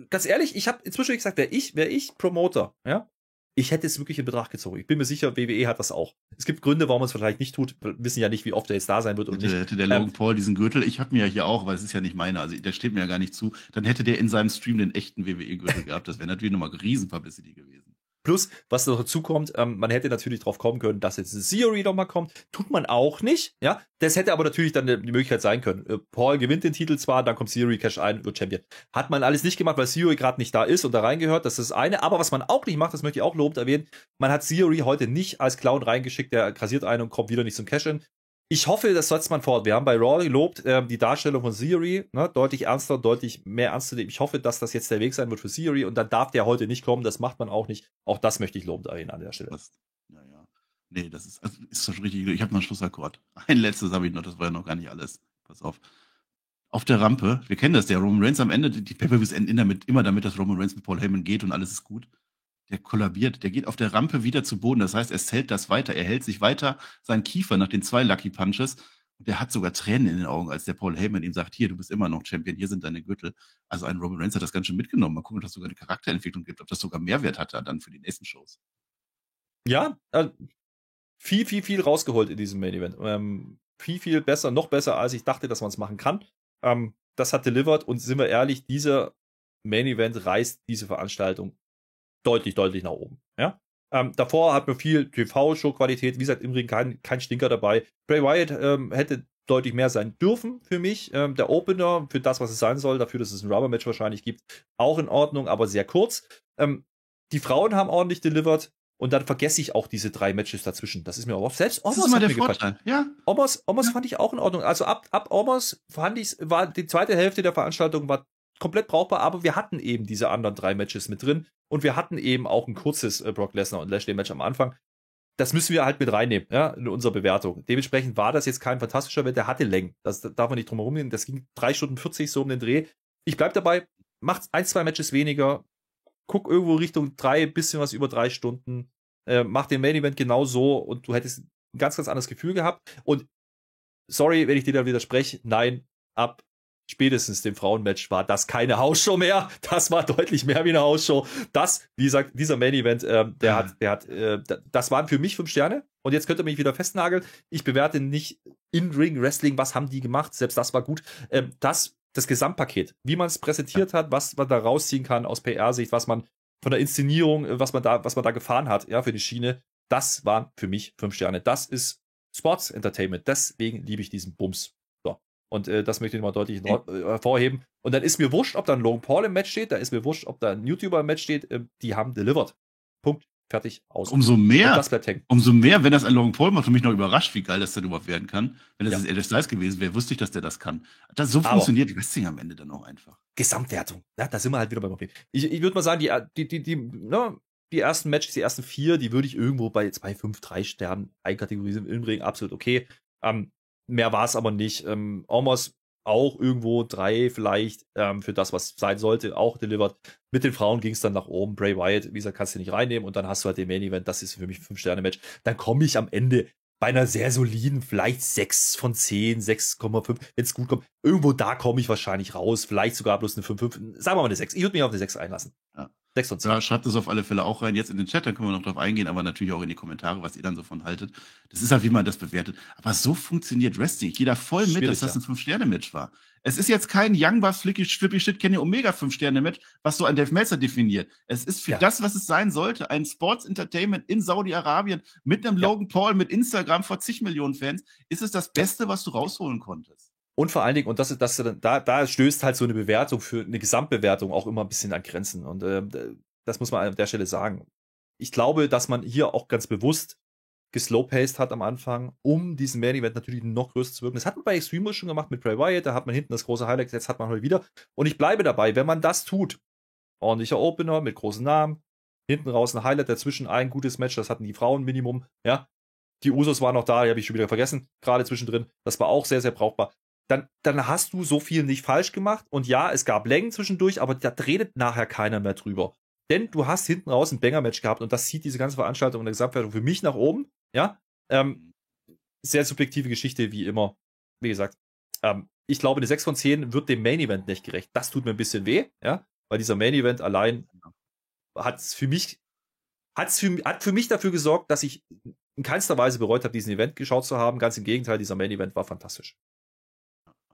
C: ganz ehrlich, ich habe inzwischen gesagt, wäre ich, wäre ich Promoter, ja, ich hätte es wirklich in Betracht gezogen. Ich bin mir sicher, WWE hat das auch. Es gibt Gründe, warum man es vielleicht nicht tut. Wir wissen ja nicht, wie oft er jetzt da sein wird oder
B: Hätte,
C: nicht.
B: hätte der Logan
C: Ähm,
B: Paul diesen Gürtel, ich habe mir ja hier auch, weil es ist ja nicht meiner, also der steht mir ja gar nicht zu, dann hätte der in seinem Stream den echten WWE-Gürtel gehabt. Das wäre natürlich nochmal Riesen-Publicity gewesen.
C: Plus, was noch dazu kommt, ähm, man hätte natürlich drauf kommen können, dass jetzt Theory noch mal kommt. Tut man auch nicht, ja. Das hätte aber natürlich dann die Möglichkeit sein können. Äh, Paul gewinnt den Titel zwar, dann kommt Theory Cash ein, wird Champion. Hat man alles nicht gemacht, weil Theory gerade nicht da ist und da reingehört. Das ist das eine. Aber was man auch nicht macht, das möchte ich auch lobend erwähnen, man hat Theory heute nicht als Clown reingeschickt, der kassiert einen und kommt wieder nicht zum Cash-In. Ich hoffe, das setzt man fort. Wir haben bei Raw gelobt ähm, die Darstellung von Theory, ne, deutlich ernster, deutlich mehr ernst zu nehmen. Ich hoffe, dass das jetzt der Weg sein wird für Theory und dann darf der heute nicht kommen. Das macht man auch nicht. Auch das möchte ich lobend erwähnen an der Stelle.
B: Passt. Ja. Nee, das ist, also ist schon richtig. Ich habe noch einen Schlussakkord. (laughs) Ein letztes habe ich noch, das war ja noch gar nicht alles. Pass auf. Auf der Rampe, wir kennen das, der Roman Reigns am Ende, die Pay-Per-Views enden immer damit, dass Roman Reigns mit Paul Heyman geht und alles ist gut. Der kollabiert, der geht auf der Rampe wieder zu Boden. Das heißt, er zählt das weiter, er hält sich weiter seinen Kiefer nach den zwei Lucky Punches. Und der hat sogar Tränen in den Augen, als der Paul Heyman ihm sagt, hier, du bist immer noch Champion, hier sind deine Gürtel. Also ein Roman Reigns hat das ganz schön mitgenommen. Mal gucken, ob das sogar eine Charakterentwicklung gibt, ob das sogar Mehrwert hat dann für die nächsten Shows.
C: Ja, äh, viel, viel, viel rausgeholt in diesem Main Event. Ähm, viel, viel besser, noch besser, als ich dachte, dass man es machen kann. Ähm, das hat delivered und sind wir ehrlich, dieser Main Event reißt diese Veranstaltung deutlich, deutlich nach oben. Ja? Ähm, davor hat man viel TV-Show-Qualität, wie gesagt, im Ring kein, kein Stinker dabei. Bray Wyatt ähm, hätte deutlich mehr sein dürfen für mich. Ähm, der Opener, für das, was es sein soll, dafür, dass es ein Rubber-Match wahrscheinlich gibt, auch in Ordnung, aber sehr kurz. Ähm, die Frauen haben ordentlich delivered. Und dann vergesse ich auch diese drei Matches dazwischen. Das ist mir auch selbst
B: Das
C: Omos
B: ist immer
C: hat
B: der. Vorteil. Ja,
C: Omos, Omos
B: Ja.
C: fand ich auch in Ordnung. Also ab, ab Omos fand ich, war die zweite Hälfte der Veranstaltung war komplett brauchbar, aber wir hatten eben diese anderen drei Matches mit drin und wir hatten eben auch ein kurzes äh, Brock Lesnar und Lashley Match am Anfang. Das müssen wir halt mit reinnehmen, ja, in unserer Bewertung. Dementsprechend war das jetzt kein fantastischer Wett, der hatte Längen. Das darf man nicht drum herum gehen. Das ging drei Stunden 40 so um den Dreh. Ich bleib dabei, macht ein, zwei Matches weniger, guck irgendwo Richtung drei, bisschen was über drei Stunden, äh, mach den Main Event genau so und du hättest ein ganz, ganz anderes Gefühl gehabt. Und sorry, wenn ich dir da widerspreche, nein, ab spätestens dem Frauenmatch war das keine Hausshow mehr. Das war deutlich mehr wie eine Hausshow. Das, wie gesagt, dieser Main Event, äh, der hat, der hat, äh, da- das waren für mich fünf Sterne. Und jetzt könnt ihr mich wieder festnageln. Ich bewerte nicht in-Ring Wrestling, was haben die gemacht? Selbst das war gut. Ähm, das, das Gesamtpaket, wie man es präsentiert hat, was man da rausziehen kann aus PR-Sicht, was man von der Inszenierung, äh, was man da, was man da gefahren hat, ja, für die Schiene, das waren für mich fünf Sterne. Das ist Sports Entertainment. Deswegen liebe ich diesen Bums. Und äh, das möchte ich mal deutlich äh, hervorheben. Und dann ist mir wurscht, ob da ein Logan Paul im Match steht, da ist mir wurscht, ob da ein YouTuber im Match steht, äh, die haben delivered. Punkt. Fertig, aus.
B: Umso mehr, umso mehr, wenn das ein Logan Paul macht und mich noch überrascht, wie geil das denn überhaupt werden kann. Wenn das
C: Ja.
B: AJ Styles gewesen wäre, wusste ich, dass der das kann. Das, so
C: Aber-
B: funktioniert Wrestling am Ende dann auch einfach.
C: Gesamtwertung. Ja, da sind wir halt wieder beim Problem. Ich, ich würde mal sagen, die, die, die, die, ne, die ersten Matches, die ersten vier, die würde ich irgendwo bei 2, 5, 3 Sternen einkategorisieren. Im Ring absolut okay. Ähm, mehr war es aber nicht. Ähm, Almost auch irgendwo drei vielleicht ähm, für das, was sein sollte, auch delivered. Mit den Frauen ging es dann nach oben. Bray Wyatt, wie gesagt, kannst du nicht reinnehmen und dann hast du halt den Main Event. Das ist für mich ein 5-Sterne-Match. Dann komme ich am Ende bei einer sehr soliden, vielleicht 6 von 10, 6,5, wenn es gut kommt. Irgendwo da komme ich wahrscheinlich raus. Vielleicht sogar bloß eine 5, 5. Sagen wir mal eine 6. Ich würde mich auf eine 6 einlassen.
B: Ja.
C: 6 von 10.
B: Ja, schreibt das auf alle Fälle auch rein, jetzt in den Chat, dann können wir noch drauf eingehen, aber natürlich auch in die Kommentare, was ihr dann so von haltet. Das ist halt, wie man das bewertet. Aber so funktioniert Wrestling. Ich gehe da voll mit, dass das
C: ja.
B: ein Fünf-Sterne-Match war. Es ist jetzt kein Young Bucks, Flippy, Flippy Shit, Kenny Omega Fünf-Sterne-Match, was so ein Dave Meltzer definiert. Es ist für
C: Ja.
B: das, was es sein sollte, ein Sports-Entertainment in Saudi-Arabien mit einem
C: Ja.
B: Logan Paul, mit Instagram vor zig Millionen Fans, ist es das Beste, was du rausholen konntest.
C: Und vor allen Dingen, und das ist, das, da, da stößt halt so eine Bewertung für eine Gesamtbewertung auch immer ein bisschen an Grenzen. Und äh, das muss man an der Stelle sagen. Ich glaube, dass man hier auch ganz bewusst geslowpaced hat am Anfang, um diesen Main Event natürlich noch größer zu wirken. Das hat man bei Extreme schon gemacht mit Bray Wyatt, da hat man hinten das große Highlight, jetzt hat man heute wieder. Und ich bleibe dabei, wenn man das tut, ordentlicher Opener mit großen Namen, hinten raus ein Highlight, dazwischen ein gutes Match, das hatten die Frauen Minimum, ja. Die Usos waren noch da, die habe ich schon wieder vergessen, gerade zwischendrin. Das war auch sehr, sehr brauchbar. Dann, dann hast du so viel nicht falsch gemacht. Und ja, es gab Längen zwischendurch, aber da redet nachher keiner mehr drüber. Denn du hast hinten raus ein Banger-Match gehabt und das zieht diese ganze Veranstaltung in der Gesamtwertung für mich nach oben. Ja, ähm, sehr subjektive Geschichte, wie immer. Wie gesagt, ähm, ich glaube, eine 6 von 10 wird dem Main Event nicht gerecht. Das tut mir ein bisschen weh, ja, weil dieser Main Event allein hat es für mich, hat's für, hat für mich dafür gesorgt, dass ich in keinster Weise bereut habe, diesen Event geschaut zu haben. Ganz im Gegenteil, dieser Main Event war fantastisch.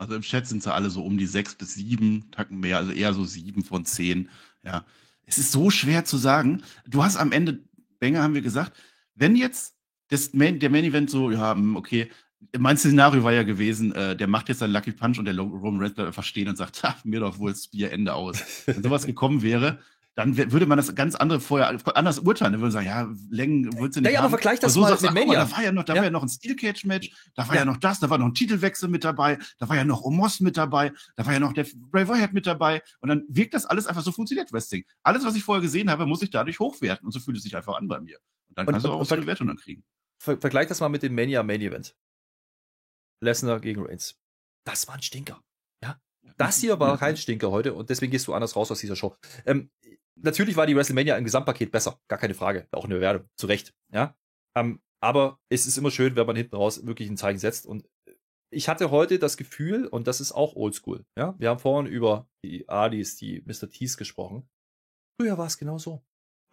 B: Also im Chat sind sie alle so um die sechs bis sieben, Tacken mehr, also eher so sieben von zehn. Ja, es ist so schwer zu sagen. Du hast am Ende, Benge haben wir gesagt, wenn jetzt das Main, der Main Event so, ja, hm, okay, mein Szenario war ja gewesen, äh, der macht jetzt einen Lucky Punch und der Roman Reigns bleibt einfach stehen und sagt, mir doch wohl das Bier Ende aus. Wenn sowas gekommen wäre, dann würde man das ganz andere vorher anders urteilen. Dann würde man sagen, ja, Längen würdest du nicht
C: Naja, aber
B: haben.
C: vergleich das
B: so
C: mal
B: sagst du,
C: mit
B: mal,
C: Mania.
B: Da war ja noch, da
C: Ja.
B: war ja noch ein Steel Cage Match, da war
C: Ja.
B: ja. noch das, da war noch ein Titelwechsel mit dabei, da war ja noch Omos mit dabei, da war ja noch der Bray Wyatt mit dabei und dann wirkt das alles einfach so funktioniert Wrestling. Alles, was ich vorher gesehen habe, muss ich dadurch hochwerten und so fühlt es sich einfach an bei mir. Und dann
C: Und-
B: kannst du
C: und-
B: auch
C: und
B: so eine Wertung dann kriegen.
C: Ver vergleich das mal mit dem Mania Main Event. Lesnar gegen Reigns. Das war ein Stinker. Das hier war kein Stinker heute und deswegen gehst du anders raus aus dieser Show. Ähm, natürlich war die WrestleMania im Gesamtpaket besser, gar keine Frage. Auch eine Bewertung, zu Recht. Ja? Ähm, aber es ist immer schön, wenn man hinten raus wirklich ein Zeichen setzt. Und ich hatte heute das Gefühl, und das ist auch oldschool. Ja? Wir haben vorhin über die Adis, die Mr. Tees gesprochen. Früher war es genau so.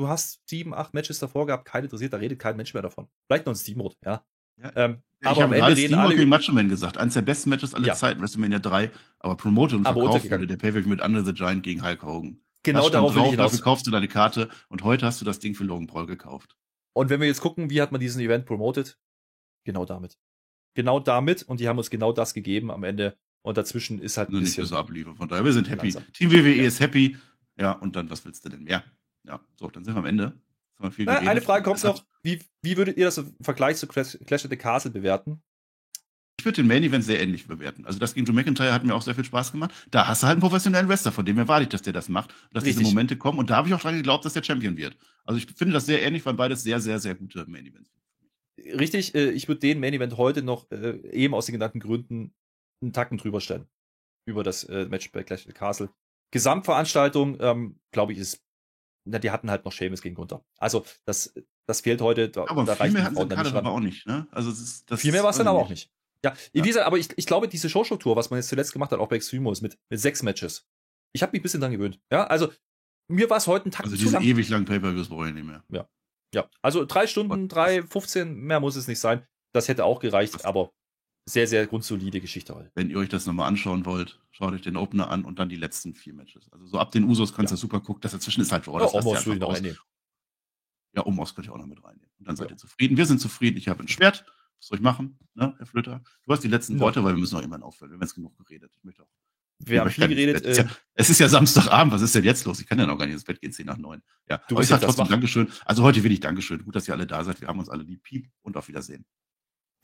C: Du hast sieben, acht Matches davor gehabt, kein da redet kein Mensch mehr davon. Vielleicht noch ein Steamroad, ja.
B: Ja.
C: Ähm,
B: Ich
C: aber am
B: habe
C: Ende reden
B: Steamboat
C: alle
B: gegen Macho Man gesagt. Eines der besten Matches aller
C: Ja.
B: Zeiten, WrestleMania 3, aber promoted und
C: Aber
B: verkauft wurde der Pay-Per-View mit Under the Giant gegen Hulk Hogan.
C: genau darauf will ich
B: drauf,
C: hinaus.
B: dafür kaufst du deine Karte und heute hast du das Ding für Logan Paul gekauft.
C: Und wenn wir jetzt gucken, wie hat man diesen Event promotet? Genau damit. Genau damit und die haben uns genau das gegeben am Ende. Und dazwischen ist halt ein
B: Also nicht
C: bisschen.
B: so abliefern. Von daher, wir sind happy.
C: langsam.
B: Team WWE
C: Ja.
B: ist happy. Ja, und dann, was willst du denn mehr? Ja, so, dann sind wir am Ende.
C: Na,
B: geredet.
C: eine Frage kommt noch. Wie, wie würdet ihr das im Vergleich zu Clash, Clash of the Castle bewerten?
B: Ich würde den Main Event sehr ähnlich bewerten. Also das gegen Drew McIntyre hat mir auch sehr viel Spaß gemacht. Da hast du halt einen professionellen Wrestler, von dem erwarte ich, dass der das macht, dass
C: Richtig.
B: diese Momente kommen. Und da habe ich auch dran geglaubt, dass der Champion wird. Also ich finde das sehr ähnlich, weil beides sehr, sehr, sehr gute Main Events. sind.
C: Richtig, äh, ich würde den Main Event heute noch äh, eben aus den genannten Gründen einen Tacken drüber stellen. Über das äh, Match bei Clash of the Castle. Gesamtveranstaltung, ähm, glaube ich, ist. Na, die hatten halt noch Seamus gegen Gunther. Also, das, das fehlt heute. Da,
B: Aber
C: da
B: viel mehr hatten sie Kader aber auch nicht. Ne? Also es ist, das
C: Viel mehr war es dann aber auch nicht. Ja,
B: Ja.
C: wie gesagt, aber ich, ich glaube, diese Showstruktur, was man jetzt zuletzt gemacht hat, auch bei Extreme ist mit, mit sechs Matches. Ich habe mich ein bisschen dran gewöhnt. Ja, also mir war es heute ein Takt
B: Also diese
C: lang.
B: ewig langen Pay-Per-Views brauche ich nicht mehr.
C: Ja, also drei Stunden,
B: Und-
C: drei, 15, mehr muss es nicht sein. Das hätte auch gereicht,
B: Das-
C: aber sehr, sehr grundsolide Geschichte heute.
B: Wenn ihr euch das nochmal anschauen wollt, schaut euch den Opener an und dann die letzten vier Matches. Also so ab den Usos kannst du
C: Ja.
B: super gucken. Das dazwischen ist halt Raw.
C: Ja,
B: Das ihr
C: Omos würde ich noch reinnehmen.
B: Ja, Omos könnt ihr auch noch mit reinnehmen. Und dann seid
C: Ja.
B: ihr zufrieden. Wir sind zufrieden. Ich habe ein Schwert. Was soll ich machen, ne, Herr Flöter? Du hast die letzten
C: Ja.
B: Worte, weil wir müssen auch irgendwann aufhören. Wir haben jetzt genug geredet. Ich möchte auch
C: wir haben viel geredet.
B: Es ist, ja, es ist ja Samstagabend, was ist denn jetzt los? Ich kann ja noch gar nicht ins Bett gehen, 10 nach 9. Ja,
C: Du
B: aber ich sag
C: jetzt was
B: trotzdem. Dankeschön. Also heute will ich Dankeschön. Gut, dass ihr alle da seid. Wir haben uns alle lieb. Piep und auf Wiedersehen.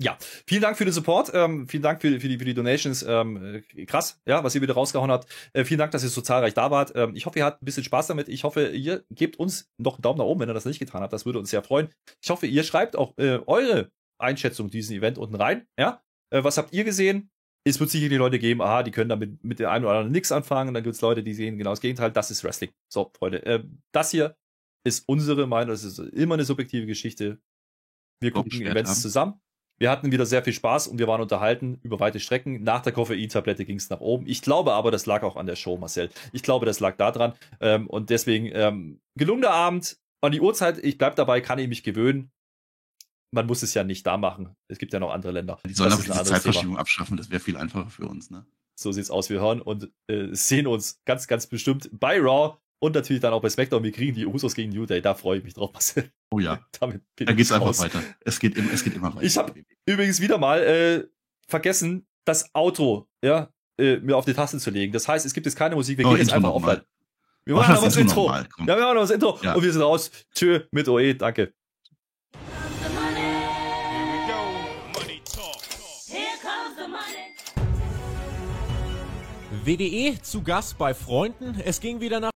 C: Ja, vielen Dank für den Support, ähm, vielen Dank für, für, die, für die Donations. Ähm, äh, krass, ja, was ihr wieder rausgehauen habt. Äh, vielen Dank, dass ihr so zahlreich da wart. Ähm, ich hoffe, ihr habt ein bisschen Spaß damit. Ich hoffe, ihr gebt uns noch einen Daumen nach oben, wenn ihr das nicht getan habt. Das würde uns sehr freuen. Ich hoffe, ihr schreibt auch äh, eure Einschätzung diesen Event unten rein. Ja, äh, was habt ihr gesehen? Es wird sicher die Leute geben, aha, die können damit mit dem einen oder anderen nichts anfangen. Dann gibt es Leute, die sehen genau das Gegenteil. Das ist Wrestling. So, Freunde, äh, das hier ist unsere Meinung. Das ist immer eine subjektive Geschichte. Wir gucken Events
B: haben.
C: zusammen. Wir hatten wieder sehr viel Spaß und wir waren unterhalten über weite Strecken. Nach der Koffeintablette ging es nach oben. Ich glaube aber, das lag auch an der Show, Marcel. Ich glaube, das lag daran. Ähm, und deswegen ähm, gelungener Abend. An die Uhrzeit, ich bleib dabei, kann ich mich gewöhnen. Man muss es ja nicht da machen. Es gibt ja noch andere Länder.
B: Die sollen
C: Das
B: aber
C: ist ein
B: diese
C: anderes Thema.
B: Zeitverschiebung abschaffen. Das wäre viel einfacher für uns. Ne?
C: So sieht's aus. Wir hören und äh, sehen uns ganz, ganz bestimmt bei Raw und natürlich dann auch bei SmackDown. Wir kriegen die Usos gegen New Day. Da freue ich mich drauf, Marcel.
B: Oh ja, (laughs)
C: Damit bin
B: da geht's einfach
C: raus.
B: weiter. Es geht, im, es geht immer weiter.
C: Ich hab- übrigens wieder mal äh, vergessen, das Auto ja, äh, mir auf die Taste zu legen. Das heißt, es gibt jetzt keine Musik, wir
B: Oh,
C: gehen jetzt einfach offline. Wir
B: Mach
C: machen
B: das
C: aber das
B: Intro.
C: Ja, wir machen aber das Intro
B: Ja.
C: und wir sind raus. Tschö mit OE, danke.
A: WWE zu Gast bei Freunden. Es ging wieder nach